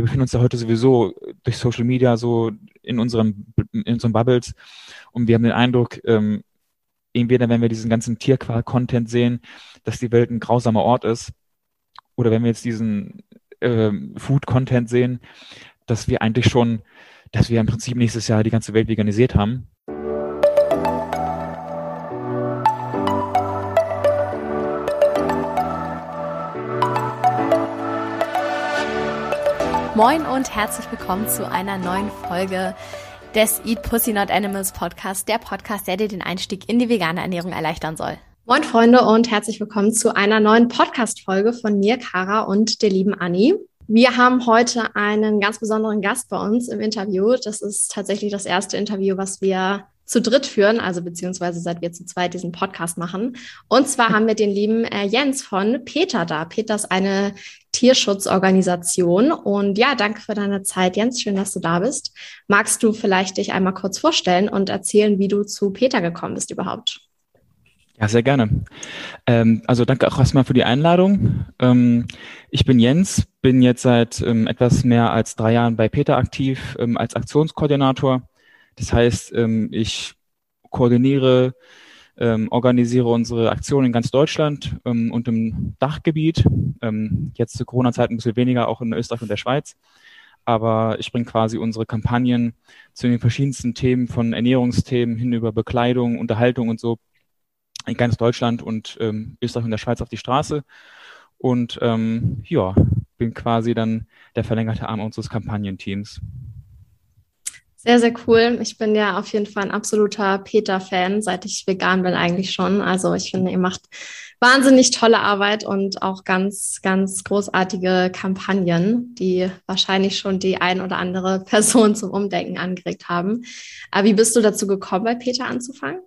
wir befinden uns ja heute sowieso durch Social Media so in unserem in unseren Bubbles und wir haben den Eindruck, ähm, entweder wenn wir diesen ganzen Tierqual-Content sehen, dass die Welt ein grausamer Ort ist, oder wenn wir jetzt diesen ähm, Food-Content sehen, dass wir eigentlich schon, dass wir im Prinzip nächstes Jahr die ganze Welt veganisiert haben. Moin und herzlich willkommen zu einer neuen Folge des Eat Pussy Not Animals Podcast, der Podcast, der dir den Einstieg in die vegane Ernährung erleichtern soll. Moin Freunde und herzlich willkommen zu einer neuen Podcast-Folge von mir, Kara und der lieben Anni. Wir haben heute einen ganz besonderen Gast bei uns im Interview. Das ist tatsächlich das erste Interview, was wir zu dritt führen, also beziehungsweise seit wir zu zweit diesen Podcast machen. Und zwar haben wir den lieben äh, Jens von Peter da. Peter ist eine Tierschutzorganisation. Und ja, danke für deine Zeit, Jens. Schön, dass du da bist. Magst du vielleicht dich einmal kurz vorstellen und erzählen, wie du zu Peter gekommen bist überhaupt? Ja, sehr gerne. Ähm, also danke auch erstmal für die Einladung. Ähm, ich bin Jens, bin jetzt seit ähm, etwas mehr als drei Jahren bei Peter aktiv ähm, als Aktionskoordinator. Das heißt, ähm, ich koordiniere, ähm, organisiere unsere Aktionen in ganz Deutschland ähm, und im Dachgebiet. Jetzt zur Corona-Zeit ein bisschen weniger, auch in Österreich und der Schweiz. Aber ich bringe quasi unsere Kampagnen zu den verschiedensten Themen, von Ernährungsthemen hin über Bekleidung, Unterhaltung und so in ganz Deutschland und ähm, Österreich und der Schweiz auf die Straße. Und ähm, ja, bin quasi dann der verlängerte Arm unseres Kampagnenteams. Sehr, sehr cool. Ich bin ja auf jeden Fall ein absoluter Peter-Fan, seit ich vegan bin eigentlich schon. Also ich finde, ihr macht wahnsinnig tolle Arbeit und auch ganz, ganz großartige Kampagnen, die wahrscheinlich schon die ein oder andere Person zum Umdenken angeregt haben. Aber wie bist du dazu gekommen, bei Peter anzufangen?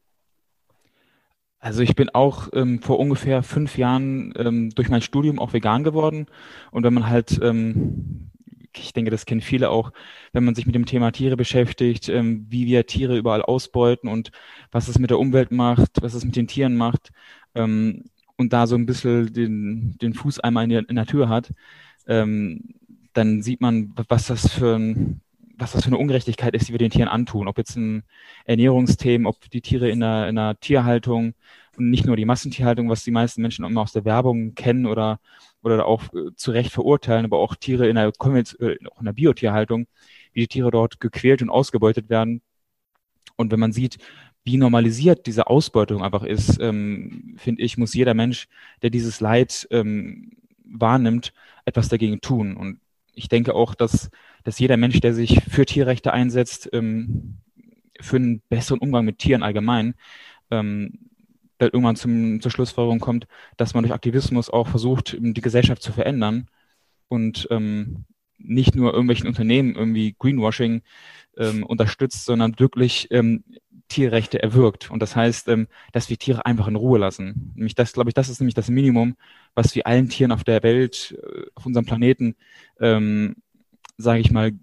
Also ich bin auch ähm, vor ungefähr fünf Jahren ähm, durch mein Studium auch vegan geworden. Und wenn man halt ähm, ich denke, das kennen viele auch, wenn man sich mit dem Thema Tiere beschäftigt, ähm, wie wir Tiere überall ausbeuten und was es mit der Umwelt macht, was es mit den Tieren macht ähm, und da so ein bisschen den, den Fuß einmal in, der, in der Tür hat, ähm, dann sieht man, was das für ein was das für eine Ungerechtigkeit ist, die wir den Tieren antun. Ob jetzt ein Ernährungsthemen, ob die Tiere in der, in der Tierhaltung und nicht nur die Massentierhaltung, was die meisten Menschen immer aus der Werbung kennen oder oder auch äh, zu Recht verurteilen, aber auch Tiere in der, äh, in der Biotierhaltung, wie die Tiere dort gequält und ausgebeutet werden. Und wenn man sieht, wie normalisiert diese Ausbeutung einfach ist, ähm, finde ich, muss jeder Mensch, der dieses Leid ähm, wahrnimmt, etwas dagegen tun. Und ich denke auch, dass, dass jeder Mensch, der sich für Tierrechte einsetzt, ähm, für einen besseren Umgang mit Tieren allgemein, ähm, irgendwann zum, zur Schlussfolgerung kommt, dass man durch Aktivismus auch versucht, die Gesellschaft zu verändern und ähm, nicht nur irgendwelchen Unternehmen irgendwie Greenwashing ähm, unterstützt, sondern wirklich ähm, Tierrechte erwirkt. Und das heißt, ähm, dass wir Tiere einfach in Ruhe lassen. Nämlich das, glaube ich, das ist nämlich das Minimum, was wir allen Tieren auf der Welt, äh, auf unserem Planeten, ähm, sage ich mal,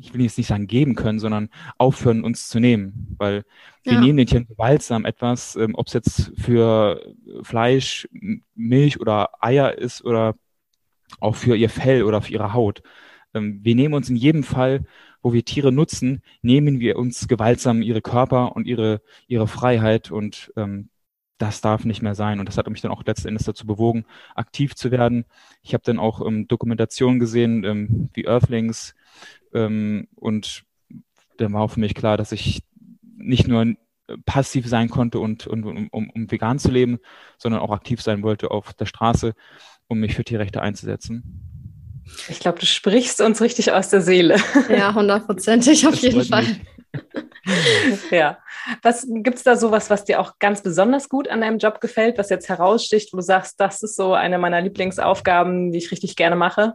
ich will jetzt nicht sagen geben können, sondern aufhören, uns zu nehmen. Weil wir ja. nehmen den Tieren gewaltsam etwas, ähm, ob es jetzt für Fleisch, Milch oder Eier ist oder auch für ihr Fell oder für ihre Haut. Ähm, wir nehmen uns in jedem Fall, wo wir Tiere nutzen, nehmen wir uns gewaltsam ihre Körper und ihre, ihre Freiheit und ähm, das darf nicht mehr sein. Und das hat mich dann auch letzten Endes dazu bewogen, aktiv zu werden. Ich habe dann auch ähm, Dokumentationen gesehen, ähm, wie Earthlings, ähm, und dann war auch für mich klar, dass ich nicht nur passiv sein konnte und, und um, um, um vegan zu leben, sondern auch aktiv sein wollte auf der Straße, um mich für Tierrechte einzusetzen. Ich glaube, du sprichst uns richtig aus der Seele. Ja, hundertprozentig auf das jeden Fall. ja. Was gibt es da sowas, was dir auch ganz besonders gut an deinem Job gefällt, was jetzt heraussticht, wo du sagst, das ist so eine meiner Lieblingsaufgaben, die ich richtig gerne mache?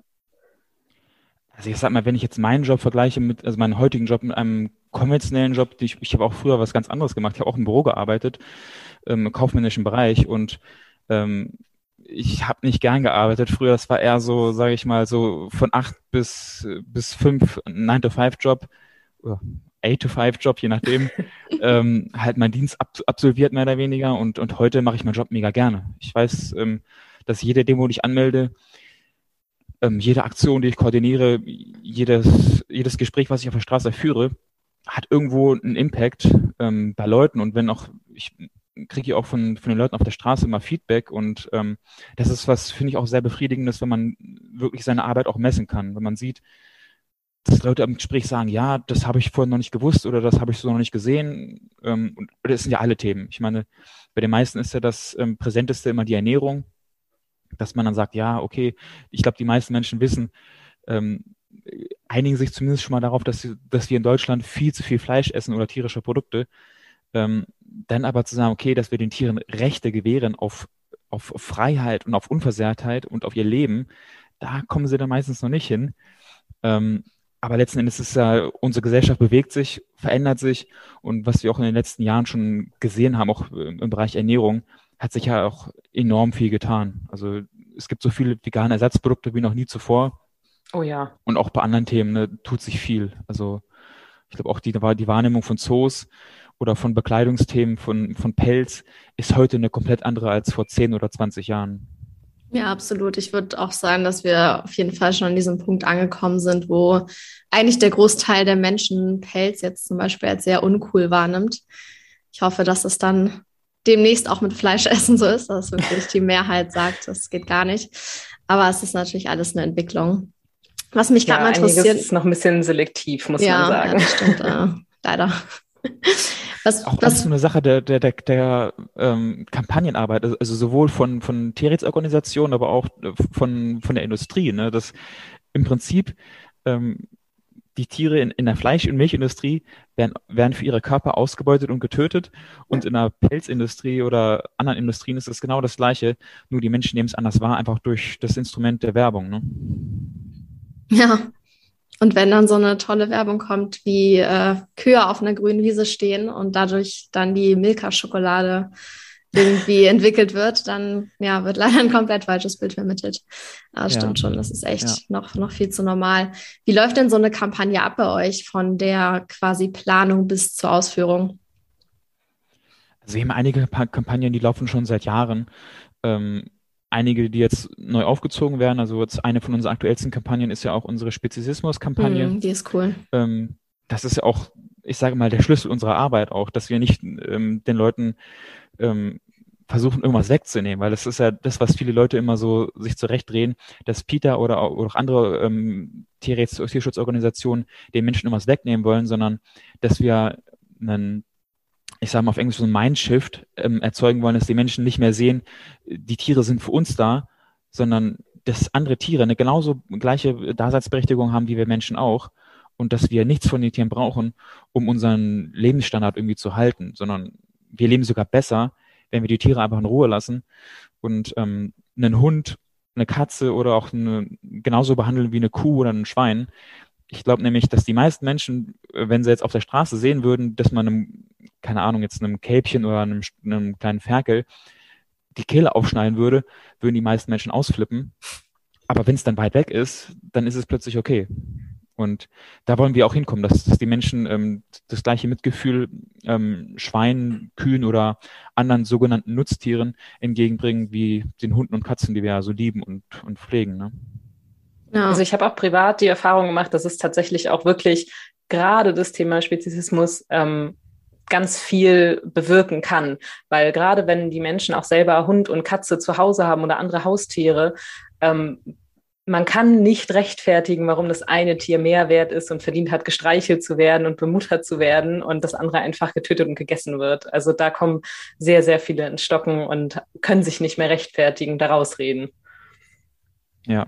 Also ich sag mal, wenn ich jetzt meinen Job vergleiche mit, also meinen heutigen Job mit einem konventionellen Job, ich, ich habe auch früher was ganz anderes gemacht. Ich habe auch im Büro gearbeitet, ähm, im kaufmännischen Bereich und ähm, ich habe nicht gern gearbeitet. Früher, das war eher so, sage ich mal, so von acht bis bis fünf, nine to five Job, eight to five Job, je nachdem, ähm, halt meinen Dienst ab, absolviert mehr oder weniger und und heute mache ich meinen Job mega gerne. Ich weiß, ähm, dass jede Demo, die ich anmelde, ähm, jede Aktion, die ich koordiniere, jedes, jedes Gespräch, was ich auf der Straße führe, hat irgendwo einen Impact ähm, bei Leuten. Und wenn auch, ich kriege ja auch von, von den Leuten auf der Straße immer Feedback und ähm, das ist was, finde ich, auch sehr befriedigendes, wenn man wirklich seine Arbeit auch messen kann. Wenn man sieht, dass Leute im Gespräch sagen, ja, das habe ich vorher noch nicht gewusst oder das habe ich so noch nicht gesehen. Ähm, und das sind ja alle Themen. Ich meine, bei den meisten ist ja das ähm, Präsenteste immer die Ernährung, dass man dann sagt, ja, okay, ich glaube, die meisten Menschen wissen, ähm, einigen sich zumindest schon mal darauf, dass, dass wir in Deutschland viel zu viel Fleisch essen oder tierische Produkte. Ähm, dann aber zu sagen, okay, dass wir den Tieren Rechte gewähren auf, auf Freiheit und auf Unversehrtheit und auf ihr Leben, da kommen sie dann meistens noch nicht hin. Ähm, aber letzten Endes ist ja, unsere Gesellschaft bewegt sich, verändert sich und was wir auch in den letzten Jahren schon gesehen haben, auch im Bereich Ernährung, hat sich ja auch enorm viel getan. Also es gibt so viele vegane Ersatzprodukte wie noch nie zuvor. Oh ja. Und auch bei anderen Themen ne, tut sich viel. Also ich glaube auch die, die Wahrnehmung von Zoos oder von Bekleidungsthemen, von, von Pelz ist heute eine komplett andere als vor 10 oder 20 Jahren. Ja, absolut. Ich würde auch sagen, dass wir auf jeden Fall schon an diesem Punkt angekommen sind, wo eigentlich der Großteil der Menschen Pelz jetzt zum Beispiel als sehr uncool wahrnimmt. Ich hoffe, dass es dann demnächst auch mit Fleischessen so ist, dass wirklich die Mehrheit sagt, das geht gar nicht. Aber es ist natürlich alles eine Entwicklung. Was mich gerade ja, mal interessiert. ist noch ein bisschen selektiv, muss ja, man sagen. Ja, stimmt, äh, leider. Was, auch was, so eine Sache der, der, der, der ähm, Kampagnenarbeit, also, also sowohl von, von Tierrechtsorganisationen, aber auch äh, von, von der Industrie, ne, dass im Prinzip ähm, die Tiere in, in der Fleisch- und Milchindustrie werden, werden für ihre Körper ausgebeutet und getötet. Und in der Pelzindustrie oder anderen Industrien ist es genau das Gleiche, nur die Menschen nehmen es anders wahr, einfach durch das Instrument der Werbung. Ne? Ja, und wenn dann so eine tolle Werbung kommt, wie äh, Kühe auf einer grünen Wiese stehen und dadurch dann die Milka-Schokolade irgendwie entwickelt wird, dann ja, wird leider ein komplett falsches Bild vermittelt. Aber ja. stimmt schon, das ist echt ja. noch, noch viel zu normal. Wie läuft denn so eine Kampagne ab bei euch von der quasi Planung bis zur Ausführung? Also wir haben einige Kampagnen, die laufen schon seit Jahren. Ähm, einige, die jetzt neu aufgezogen werden. Also jetzt eine von unseren aktuellsten Kampagnen ist ja auch unsere Spezizismus-Kampagne. Mm, die ist cool. Ähm, das ist ja auch, ich sage mal, der Schlüssel unserer Arbeit auch, dass wir nicht ähm, den Leuten ähm, versuchen, irgendwas wegzunehmen, weil das ist ja das, was viele Leute immer so sich zurechtdrehen, dass Peter oder auch, oder auch andere ähm, Tierschutzorganisationen den Menschen irgendwas wegnehmen wollen, sondern dass wir einen ich sage mal auf Englisch so ein Mindshift ähm, erzeugen wollen, dass die Menschen nicht mehr sehen, die Tiere sind für uns da, sondern dass andere Tiere eine genauso gleiche Daseinsberechtigung haben wie wir Menschen auch und dass wir nichts von den Tieren brauchen, um unseren Lebensstandard irgendwie zu halten, sondern wir leben sogar besser, wenn wir die Tiere einfach in Ruhe lassen und ähm, einen Hund, eine Katze oder auch eine, genauso behandeln wie eine Kuh oder ein Schwein. Ich glaube nämlich, dass die meisten Menschen, wenn sie jetzt auf der Straße sehen würden, dass man einem keine Ahnung, jetzt einem Kälbchen oder einem, einem kleinen Ferkel die Kehle aufschneiden würde, würden die meisten Menschen ausflippen. Aber wenn es dann weit weg ist, dann ist es plötzlich okay. Und da wollen wir auch hinkommen, dass, dass die Menschen ähm, das gleiche Mitgefühl ähm, Schweinen, Kühen oder anderen sogenannten Nutztieren entgegenbringen wie den Hunden und Katzen, die wir ja so lieben und, und pflegen. Ne? Ja. Also ich habe auch privat die Erfahrung gemacht, dass es tatsächlich auch wirklich gerade das Thema Spezizismus ähm, ganz viel bewirken kann. Weil gerade wenn die Menschen auch selber Hund und Katze zu Hause haben oder andere Haustiere, ähm, man kann nicht rechtfertigen, warum das eine Tier mehr wert ist und verdient hat, gestreichelt zu werden und bemuttert zu werden und das andere einfach getötet und gegessen wird. Also da kommen sehr, sehr viele ins Stocken und können sich nicht mehr rechtfertigen, daraus reden. Ja.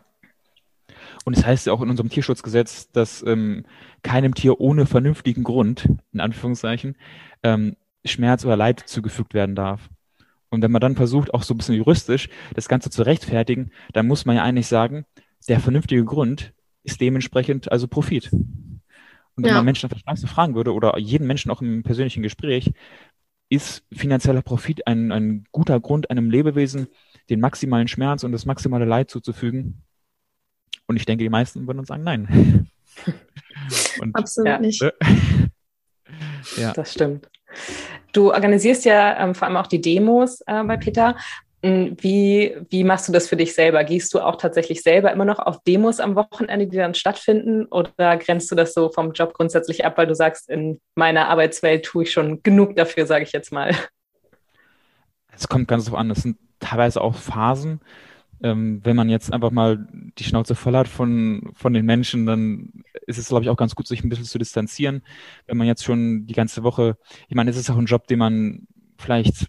Und es das heißt ja auch in unserem Tierschutzgesetz, dass ähm, keinem Tier ohne vernünftigen Grund, in Anführungszeichen, ähm, Schmerz oder Leid zugefügt werden darf. Und wenn man dann versucht, auch so ein bisschen juristisch das Ganze zu rechtfertigen, dann muss man ja eigentlich sagen, der vernünftige Grund ist dementsprechend also Profit. Und wenn ja. man Menschen auf der Straße fragen würde oder jeden Menschen auch im persönlichen Gespräch, ist finanzieller Profit ein, ein guter Grund, einem Lebewesen den maximalen Schmerz und das maximale Leid zuzufügen? Und ich denke, die meisten würden uns sagen, nein. Und, Absolut ja. nicht. ja. Das stimmt. Du organisierst ja ähm, vor allem auch die Demos äh, bei Peter. Wie, wie machst du das für dich selber? Gehst du auch tatsächlich selber immer noch auf Demos am Wochenende, die dann stattfinden? Oder grenzt du das so vom Job grundsätzlich ab, weil du sagst, in meiner Arbeitswelt tue ich schon genug dafür, sage ich jetzt mal? Es kommt ganz so an. Es sind teilweise auch Phasen. Ähm, wenn man jetzt einfach mal die Schnauze voll hat von, von den Menschen, dann ist es, glaube ich, auch ganz gut, sich ein bisschen zu distanzieren. Wenn man jetzt schon die ganze Woche, ich meine, es ist auch ein Job, den man vielleicht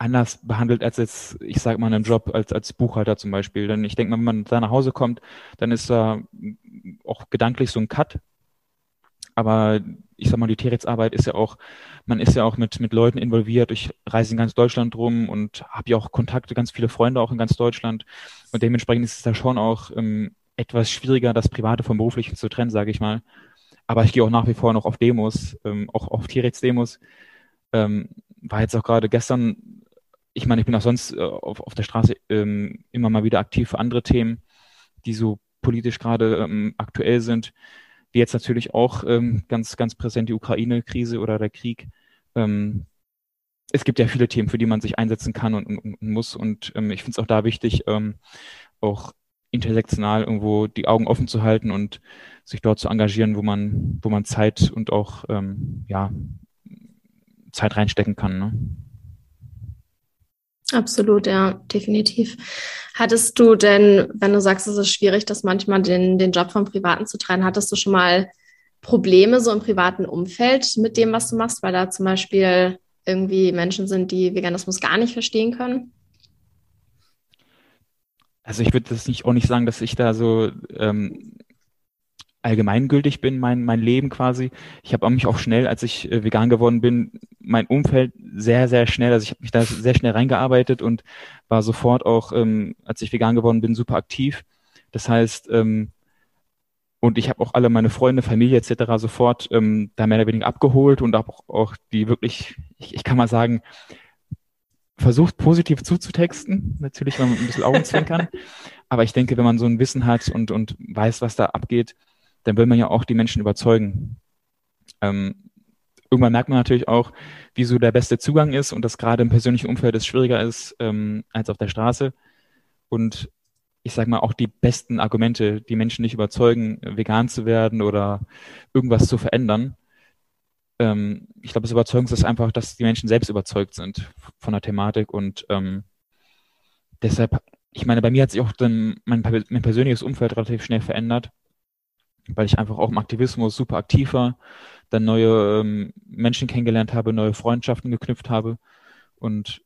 anders behandelt als jetzt, ich sage mal, einen Job als, als Buchhalter zum Beispiel. Denn ich denke mal, wenn man da nach Hause kommt, dann ist da auch gedanklich so ein Cut. Aber ich sag mal, die Teretzarbeit ist ja auch, man ist ja auch mit, mit Leuten involviert. Ich reise in ganz Deutschland rum und habe ja auch Kontakte, ganz viele Freunde auch in ganz Deutschland. Und dementsprechend ist es da schon auch ähm, etwas schwieriger, das Private vom Beruflichen zu trennen, sage ich mal. Aber ich gehe auch nach wie vor noch auf Demos, ähm, auch auf Tierrechtsdemos. Ähm, war jetzt auch gerade gestern ich meine, ich bin auch sonst äh, auf, auf der Straße ähm, immer mal wieder aktiv für andere Themen, die so politisch gerade ähm, aktuell sind, wie jetzt natürlich auch ähm, ganz, ganz präsent die Ukraine-Krise oder der Krieg. Ähm, es gibt ja viele Themen, für die man sich einsetzen kann und, und, und muss. Und ähm, ich finde es auch da wichtig, ähm, auch intersektional irgendwo die Augen offen zu halten und sich dort zu engagieren, wo man, wo man Zeit und auch ähm, ja, Zeit reinstecken kann. Ne? Absolut, ja, definitiv. Hattest du denn, wenn du sagst, es ist schwierig, das manchmal den, den Job vom Privaten zu trennen, hattest du schon mal Probleme so im privaten Umfeld mit dem, was du machst, weil da zum Beispiel irgendwie Menschen sind, die Veganismus gar nicht verstehen können? Also ich würde das nicht auch nicht sagen, dass ich da so ähm, allgemeingültig bin, mein, mein Leben quasi. Ich habe mich auch schnell, als ich äh, vegan geworden bin, mein Umfeld sehr, sehr schnell, also ich habe mich da sehr schnell reingearbeitet und war sofort auch, ähm, als ich vegan geworden bin, super aktiv. Das heißt, ähm, und ich habe auch alle meine Freunde, Familie etc. sofort ähm, da mehr oder weniger abgeholt und auch, auch die wirklich, ich, ich kann mal sagen, versucht positiv zuzutexten, natürlich, wenn man ein bisschen Augenzwinkern. Aber ich denke, wenn man so ein Wissen hat und, und weiß, was da abgeht, dann will man ja auch die Menschen überzeugen. Ähm, irgendwann merkt man natürlich auch, wie so der beste Zugang ist und dass gerade im persönlichen Umfeld es schwieriger ist ähm, als auf der Straße. Und ich sage mal, auch die besten Argumente, die Menschen nicht überzeugen, vegan zu werden oder irgendwas zu verändern. Ähm, ich glaube, das Überzeugung ist einfach, dass die Menschen selbst überzeugt sind von der Thematik und ähm, deshalb, ich meine, bei mir hat sich auch dann mein, mein persönliches Umfeld relativ schnell verändert weil ich einfach auch im Aktivismus super aktiv war, dann neue ähm, Menschen kennengelernt habe, neue Freundschaften geknüpft habe. Und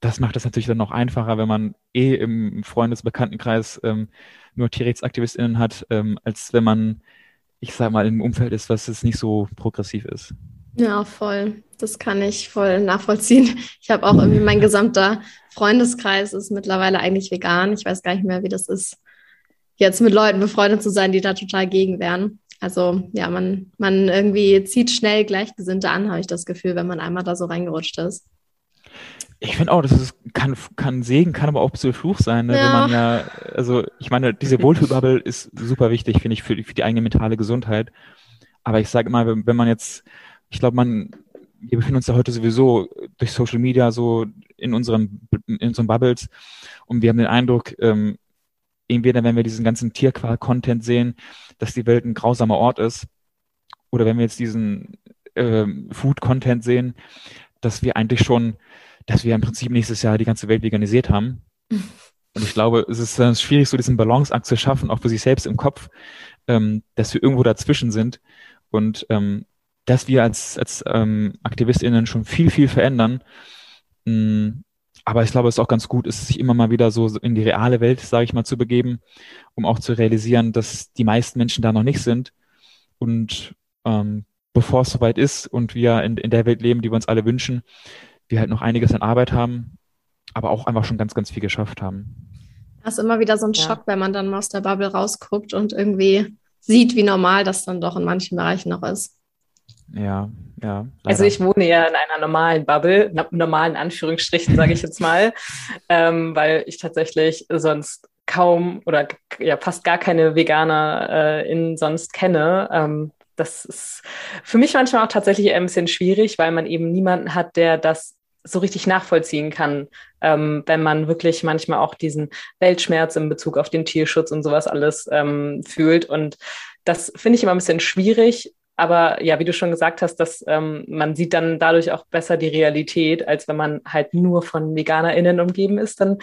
das macht es natürlich dann noch einfacher, wenn man eh im Freundesbekanntenkreis ähm, nur TierrechtsaktivistInnen hat, ähm, als wenn man, ich sag mal, im Umfeld ist, was es nicht so progressiv ist. Ja, voll. Das kann ich voll nachvollziehen. Ich habe auch irgendwie mein gesamter Freundeskreis ist mittlerweile eigentlich vegan. Ich weiß gar nicht mehr, wie das ist jetzt mit Leuten befreundet zu sein, die da total gegen wären. Also ja, man, man irgendwie zieht schnell Gleichgesinnte an, habe ich das Gefühl, wenn man einmal da so reingerutscht ist. Ich finde auch, das ist, kann, kann Segen, kann aber auch bisschen Fluch sein, ne? ja. wenn man ja, also ich meine, diese Wohlfühlbubble ist super wichtig, finde ich, für, für die eigene mentale Gesundheit. Aber ich sage immer, wenn, wenn man jetzt, ich glaube, man, wir befinden uns ja heute sowieso durch Social Media so in unseren, in unseren Bubbles und wir haben den Eindruck, ähm, entweder wenn wir diesen ganzen Tierqual-Content sehen, dass die Welt ein grausamer Ort ist, oder wenn wir jetzt diesen äh, Food-Content sehen, dass wir eigentlich schon, dass wir im Prinzip nächstes Jahr die ganze Welt veganisiert haben. Und ich glaube, es ist äh, schwierig, so diesen Balanceakt zu schaffen, auch für sich selbst im Kopf, ähm, dass wir irgendwo dazwischen sind und ähm, dass wir als, als ähm, AktivistInnen schon viel, viel verändern, mh, mm, aber ich glaube, es ist auch ganz gut, ist sich immer mal wieder so in die reale Welt, sage ich mal, zu begeben, um auch zu realisieren, dass die meisten Menschen da noch nicht sind. Und ähm, bevor es soweit ist und wir in, in der Welt leben, die wir uns alle wünschen, wir halt noch einiges an Arbeit haben, aber auch einfach schon ganz, ganz viel geschafft haben. Das ist immer wieder so ein ja. Schock, wenn man dann mal aus der Bubble rausguckt und irgendwie sieht, wie normal das dann doch in manchen Bereichen noch ist. Ja, ja. Leider. Also ich wohne ja in einer normalen Bubble, normalen Anführungsstrichen, sage ich jetzt mal, ähm, weil ich tatsächlich sonst kaum oder ja fast gar keine Veganer äh, in sonst kenne. Ähm, das ist für mich manchmal auch tatsächlich ein bisschen schwierig, weil man eben niemanden hat, der das so richtig nachvollziehen kann, ähm, wenn man wirklich manchmal auch diesen Weltschmerz in Bezug auf den Tierschutz und sowas alles ähm, fühlt. Und das finde ich immer ein bisschen schwierig. Aber ja, wie du schon gesagt hast, dass ähm, man sieht dann dadurch auch besser die Realität, als wenn man halt nur von VeganerInnen umgeben ist. Dann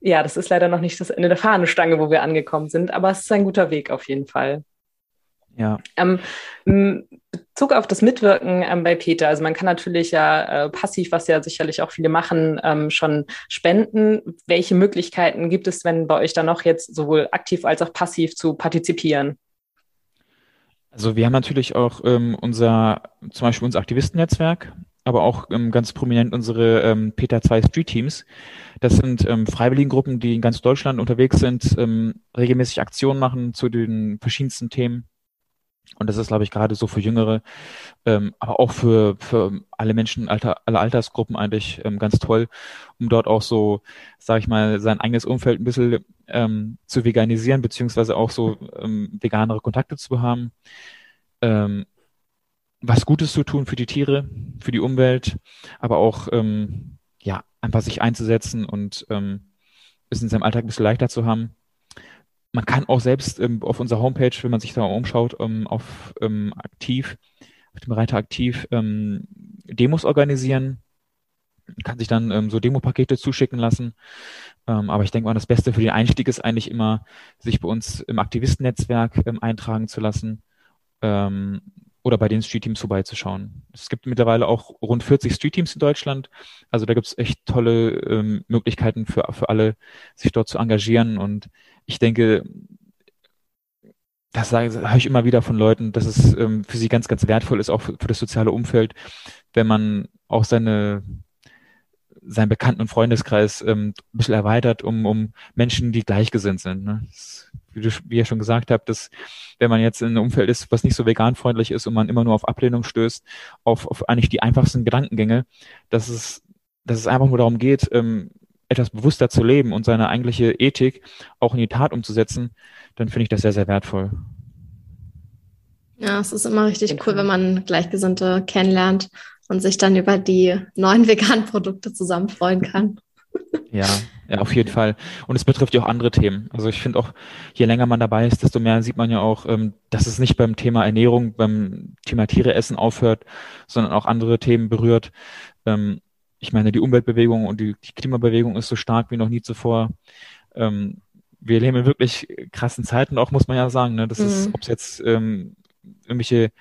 ja, das ist leider noch nicht das Ende der Fahnenstange, wo wir angekommen sind, aber es ist ein guter Weg auf jeden Fall. Ja. Ähm, Bezug auf das Mitwirken ähm, bei Peter, also man kann natürlich ja äh, passiv, was ja sicherlich auch viele machen, ähm, schon spenden. Welche Möglichkeiten gibt es, wenn bei euch da noch jetzt sowohl aktiv als auch passiv zu partizipieren? Also wir haben natürlich auch ähm, unser, zum Beispiel unser Aktivistennetzwerk, aber auch ähm, ganz prominent unsere ähm, Peter 2 Street Teams. Das sind ähm, Freiwilligengruppen, die in ganz Deutschland unterwegs sind, ähm, regelmäßig Aktionen machen zu den verschiedensten Themen. Und das ist, glaube ich, gerade so für Jüngere, ähm, aber auch für, für alle Menschen, Alter, alle Altersgruppen eigentlich ähm, ganz toll, um dort auch so, sage ich mal, sein eigenes Umfeld ein bisschen ähm, zu veganisieren, beziehungsweise auch so ähm, veganere Kontakte zu haben. Ähm, was Gutes zu tun für die Tiere, für die Umwelt, aber auch ähm, ja einfach sich einzusetzen und ähm, es in seinem Alltag ein bisschen leichter zu haben. Man kann auch selbst ähm, auf unserer Homepage, wenn man sich da umschaut, ähm, auf ähm, aktiv, auf dem Reiter aktiv ähm, Demos organisieren, kann sich dann ähm, so Demopakete zuschicken lassen. Ähm, aber ich denke mal, das Beste für den Einstieg ist eigentlich immer, sich bei uns im Aktivistennetzwerk ähm, eintragen zu lassen. Ähm, oder bei den Street Teams vorbeizuschauen. Es gibt mittlerweile auch rund 40 Street Teams in Deutschland. Also da gibt es echt tolle ähm, Möglichkeiten für, für alle, sich dort zu engagieren. Und ich denke, das sage, höre ich immer wieder von Leuten, dass es ähm, für sie ganz, ganz wertvoll ist, auch für, für das soziale Umfeld, wenn man auch seine seinen Bekannten- und Freundeskreis ähm, ein bisschen erweitert, um, um Menschen, die gleichgesinnt sind. Ne? Das wie, du, wie ihr schon gesagt habt, dass wenn man jetzt in einem Umfeld ist, was nicht so veganfreundlich ist und man immer nur auf Ablehnung stößt, auf, auf eigentlich die einfachsten Gedankengänge, dass es, dass es einfach nur darum geht, ähm, etwas bewusster zu leben und seine eigentliche Ethik auch in die Tat umzusetzen, dann finde ich das sehr, sehr wertvoll. Ja, es ist immer richtig cool, wenn man Gleichgesinnte kennenlernt und sich dann über die neuen veganen Produkte zusammen freuen kann. Ja, ja, auf jeden Fall. Und es betrifft ja auch andere Themen. Also ich finde auch, je länger man dabei ist, desto mehr sieht man ja auch, ähm, dass es nicht beim Thema Ernährung, beim Thema Tiere essen aufhört, sondern auch andere Themen berührt. Ähm, ich meine, die Umweltbewegung und die, Klimabewegung ist so stark wie noch nie zuvor. Ähm, wir leben in wirklich krassen Zeiten auch, muss man ja sagen. Ne? Das mhm. ist, ob es jetzt irgendwelche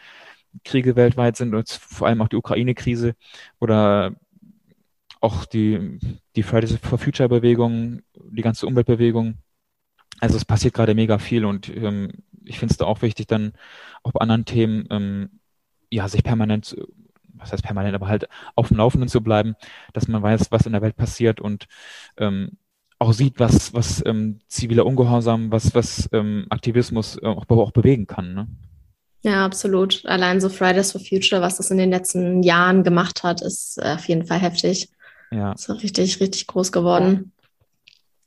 Kriege weltweit sind, und vor allem auch die Ukraine-Krise oder auch die, die Fridays for Future Bewegung, die ganze Umweltbewegung. Also es passiert gerade mega viel und ähm, ich finde es da auch wichtig, dann auch bei anderen Themen, ähm, ja, sich permanent, was heißt permanent, aber halt auf dem Laufenden zu bleiben, dass man weiß, was in der Welt passiert und ähm, auch sieht, was, was ähm, ziviler Ungehorsam, was, was ähm, Aktivismus äh, auch, auch bewegen kann. Ne? Ja, absolut. Allein so Fridays for Future, was das in den letzten Jahren gemacht hat, ist äh, auf jeden Fall heftig. Ja. So richtig, richtig groß geworden.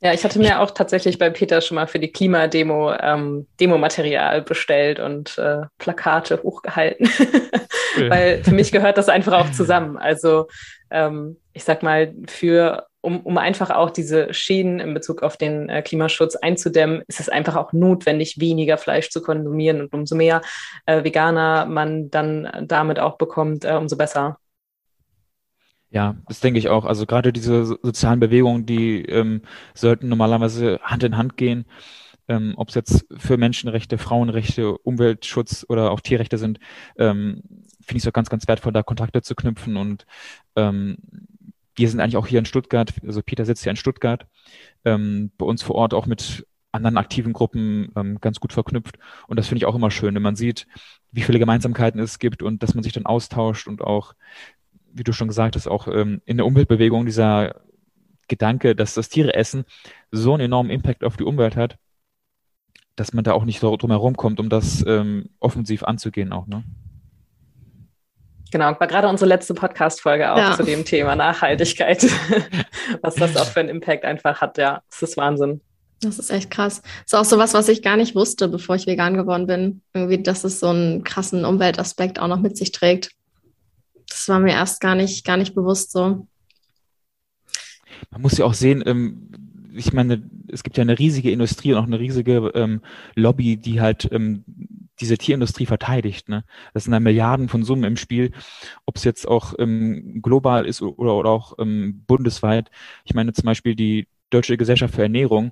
Ja, ich hatte mir auch tatsächlich bei Peter schon mal für die Klimademo ähm, Demomaterial bestellt und äh, Plakate hochgehalten. Weil für mich gehört das einfach auch zusammen. Also ähm, ich sag mal, für um, um einfach auch diese Schäden in Bezug auf den äh, Klimaschutz einzudämmen, ist es einfach auch notwendig, weniger Fleisch zu konsumieren. Und umso mehr äh, Veganer man dann damit auch bekommt, äh, umso besser. Ja, das denke ich auch. Also gerade diese sozialen Bewegungen, die ähm, sollten normalerweise Hand in Hand gehen. Ähm, Ob es jetzt für Menschenrechte, Frauenrechte, Umweltschutz oder auch Tierrechte sind, ähm, finde ich es auch ganz, ganz wertvoll, da Kontakte zu knüpfen. Und ähm, wir sind eigentlich auch hier in Stuttgart, also Peter sitzt hier in Stuttgart, ähm, bei uns vor Ort auch mit anderen aktiven Gruppen ähm, ganz gut verknüpft. Und das finde ich auch immer schön, wenn man sieht, wie viele Gemeinsamkeiten es gibt und dass man sich dann austauscht und auch wie du schon gesagt hast, auch ähm, in der Umweltbewegung dieser Gedanke, dass das Tiere essen so einen enormen Impact auf die Umwelt hat, dass man da auch nicht drum herum kommt, um das ähm, offensiv anzugehen auch, ne? Genau, war gerade unsere letzte Podcast-Folge auch ja. zu dem Thema Nachhaltigkeit, was das auch für einen Impact einfach hat. Ja, das ist Wahnsinn. Das ist echt krass. Das ist auch so was, was ich gar nicht wusste, bevor ich vegan geworden bin. Irgendwie, dass es so einen krassen Umweltaspekt auch noch mit sich trägt. Das war mir erst gar nicht, gar nicht bewusst so. man muss ja auch sehen, ähm, ich meine, es gibt ja eine riesige Industrie und auch eine riesige ähm, Lobby, die halt ähm, diese Tierindustrie verteidigt. Ne? Das sind da Milliarden von Summen im Spiel, ob es jetzt auch ähm, global ist oder, oder auch ähm, bundesweit. Ich meine zum Beispiel die Deutsche Gesellschaft für Ernährung,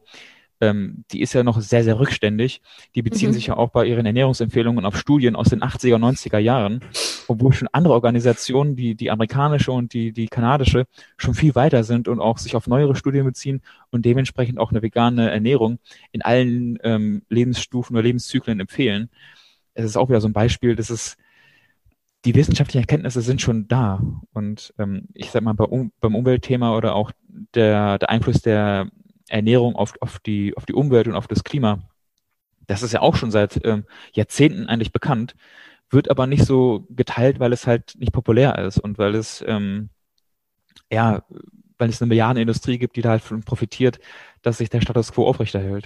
ähm, die ist ja noch sehr, sehr rückständig. Die beziehen mhm. sich ja auch bei ihren Ernährungsempfehlungen auf Studien aus den 80er, 90er Jahren, obwohl schon andere Organisationen, die, die amerikanische und die, die kanadische, schon viel weiter sind und auch sich auf neuere Studien beziehen und dementsprechend auch eine vegane Ernährung in allen ähm, Lebensstufen oder Lebenszyklen empfehlen. Es ist auch wieder so ein Beispiel, dass es die wissenschaftlichen Erkenntnisse sind schon da. Und ähm, ich sag mal, bei, um, beim Umweltthema oder auch der, der Einfluss der Ernährung auf, auf, die, auf die Umwelt und auf das Klima, das ist ja auch schon seit ähm, Jahrzehnten eigentlich bekannt, wird aber nicht so geteilt, weil es halt nicht populär ist und weil es ähm, ja, weil es eine Milliardenindustrie gibt, die da halt von profitiert, dass sich der Status quo aufrechterhält.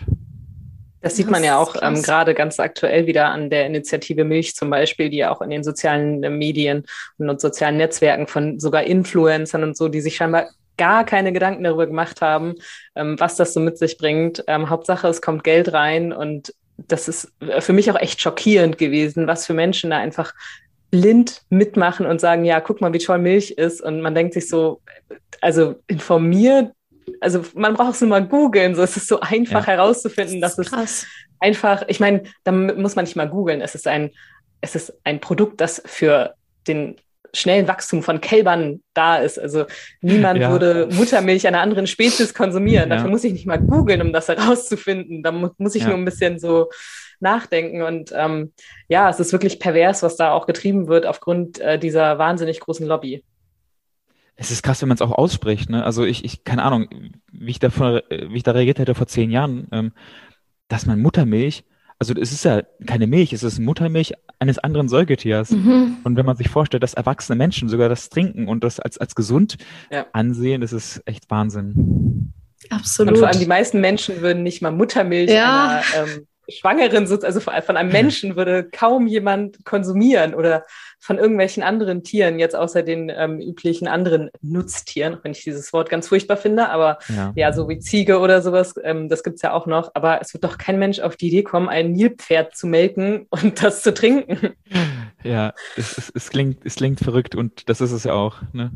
Das sieht man ja auch ähm, gerade ganz aktuell wieder an der Initiative Milch zum Beispiel, die ja auch in den sozialen äh, Medien und sozialen Netzwerken von sogar Influencern und so, die sich scheinbar gar keine Gedanken darüber gemacht haben, ähm, was das so mit sich bringt. Ähm, Hauptsache, es kommt Geld rein und das ist äh, für mich auch echt schockierend gewesen, was für Menschen da einfach blind mitmachen und sagen, ja, guck mal, wie toll Milch ist. Und man denkt sich so, also informiert, also man braucht es nur mal googeln, so es ist so einfach ja. herauszufinden, das dass krass. es einfach, ich meine, da muss man nicht mal googeln, es ist ein, es ist ein Produkt, das für den schnellen Wachstum von Kälbern da ist. Also niemand ja. würde Muttermilch einer anderen Spezies konsumieren. Dafür muss ich nicht mal googeln, um das herauszufinden. Da mu muss ich ja. nur ein bisschen so nachdenken. Und ähm, ja, es ist wirklich pervers, was da auch getrieben wird aufgrund äh, dieser wahnsinnig großen Lobby. Es ist krass, wenn man es auch ausspricht. Ne? Also ich, ich, keine Ahnung, wie ich, davon, wie ich da reagiert hätte vor zehn Jahren, ähm, dass man Muttermilch also es ist ja keine Milch, es ist Muttermilch eines anderen Säugetiers. Mhm. Und wenn man sich vorstellt, dass erwachsene Menschen sogar das trinken und das als, als gesund ja. ansehen, das ist echt Wahnsinn. Absolut. Und vor allem die meisten Menschen würden nicht mal Muttermilch ja. einer ähm, Schwangeren, also von einem Menschen würde kaum jemand konsumieren oder von irgendwelchen anderen Tieren, jetzt außer den ähm, üblichen anderen Nutztieren, wenn ich dieses Wort ganz furchtbar finde, aber ja, ja so wie Ziege oder sowas, ähm, das gibt's ja auch noch. Aber es wird doch kein Mensch auf die Idee kommen, ein Nilpferd zu melken und das zu trinken. Ja, es, es, es, klingt, es klingt verrückt und das ist es ja auch. Ne?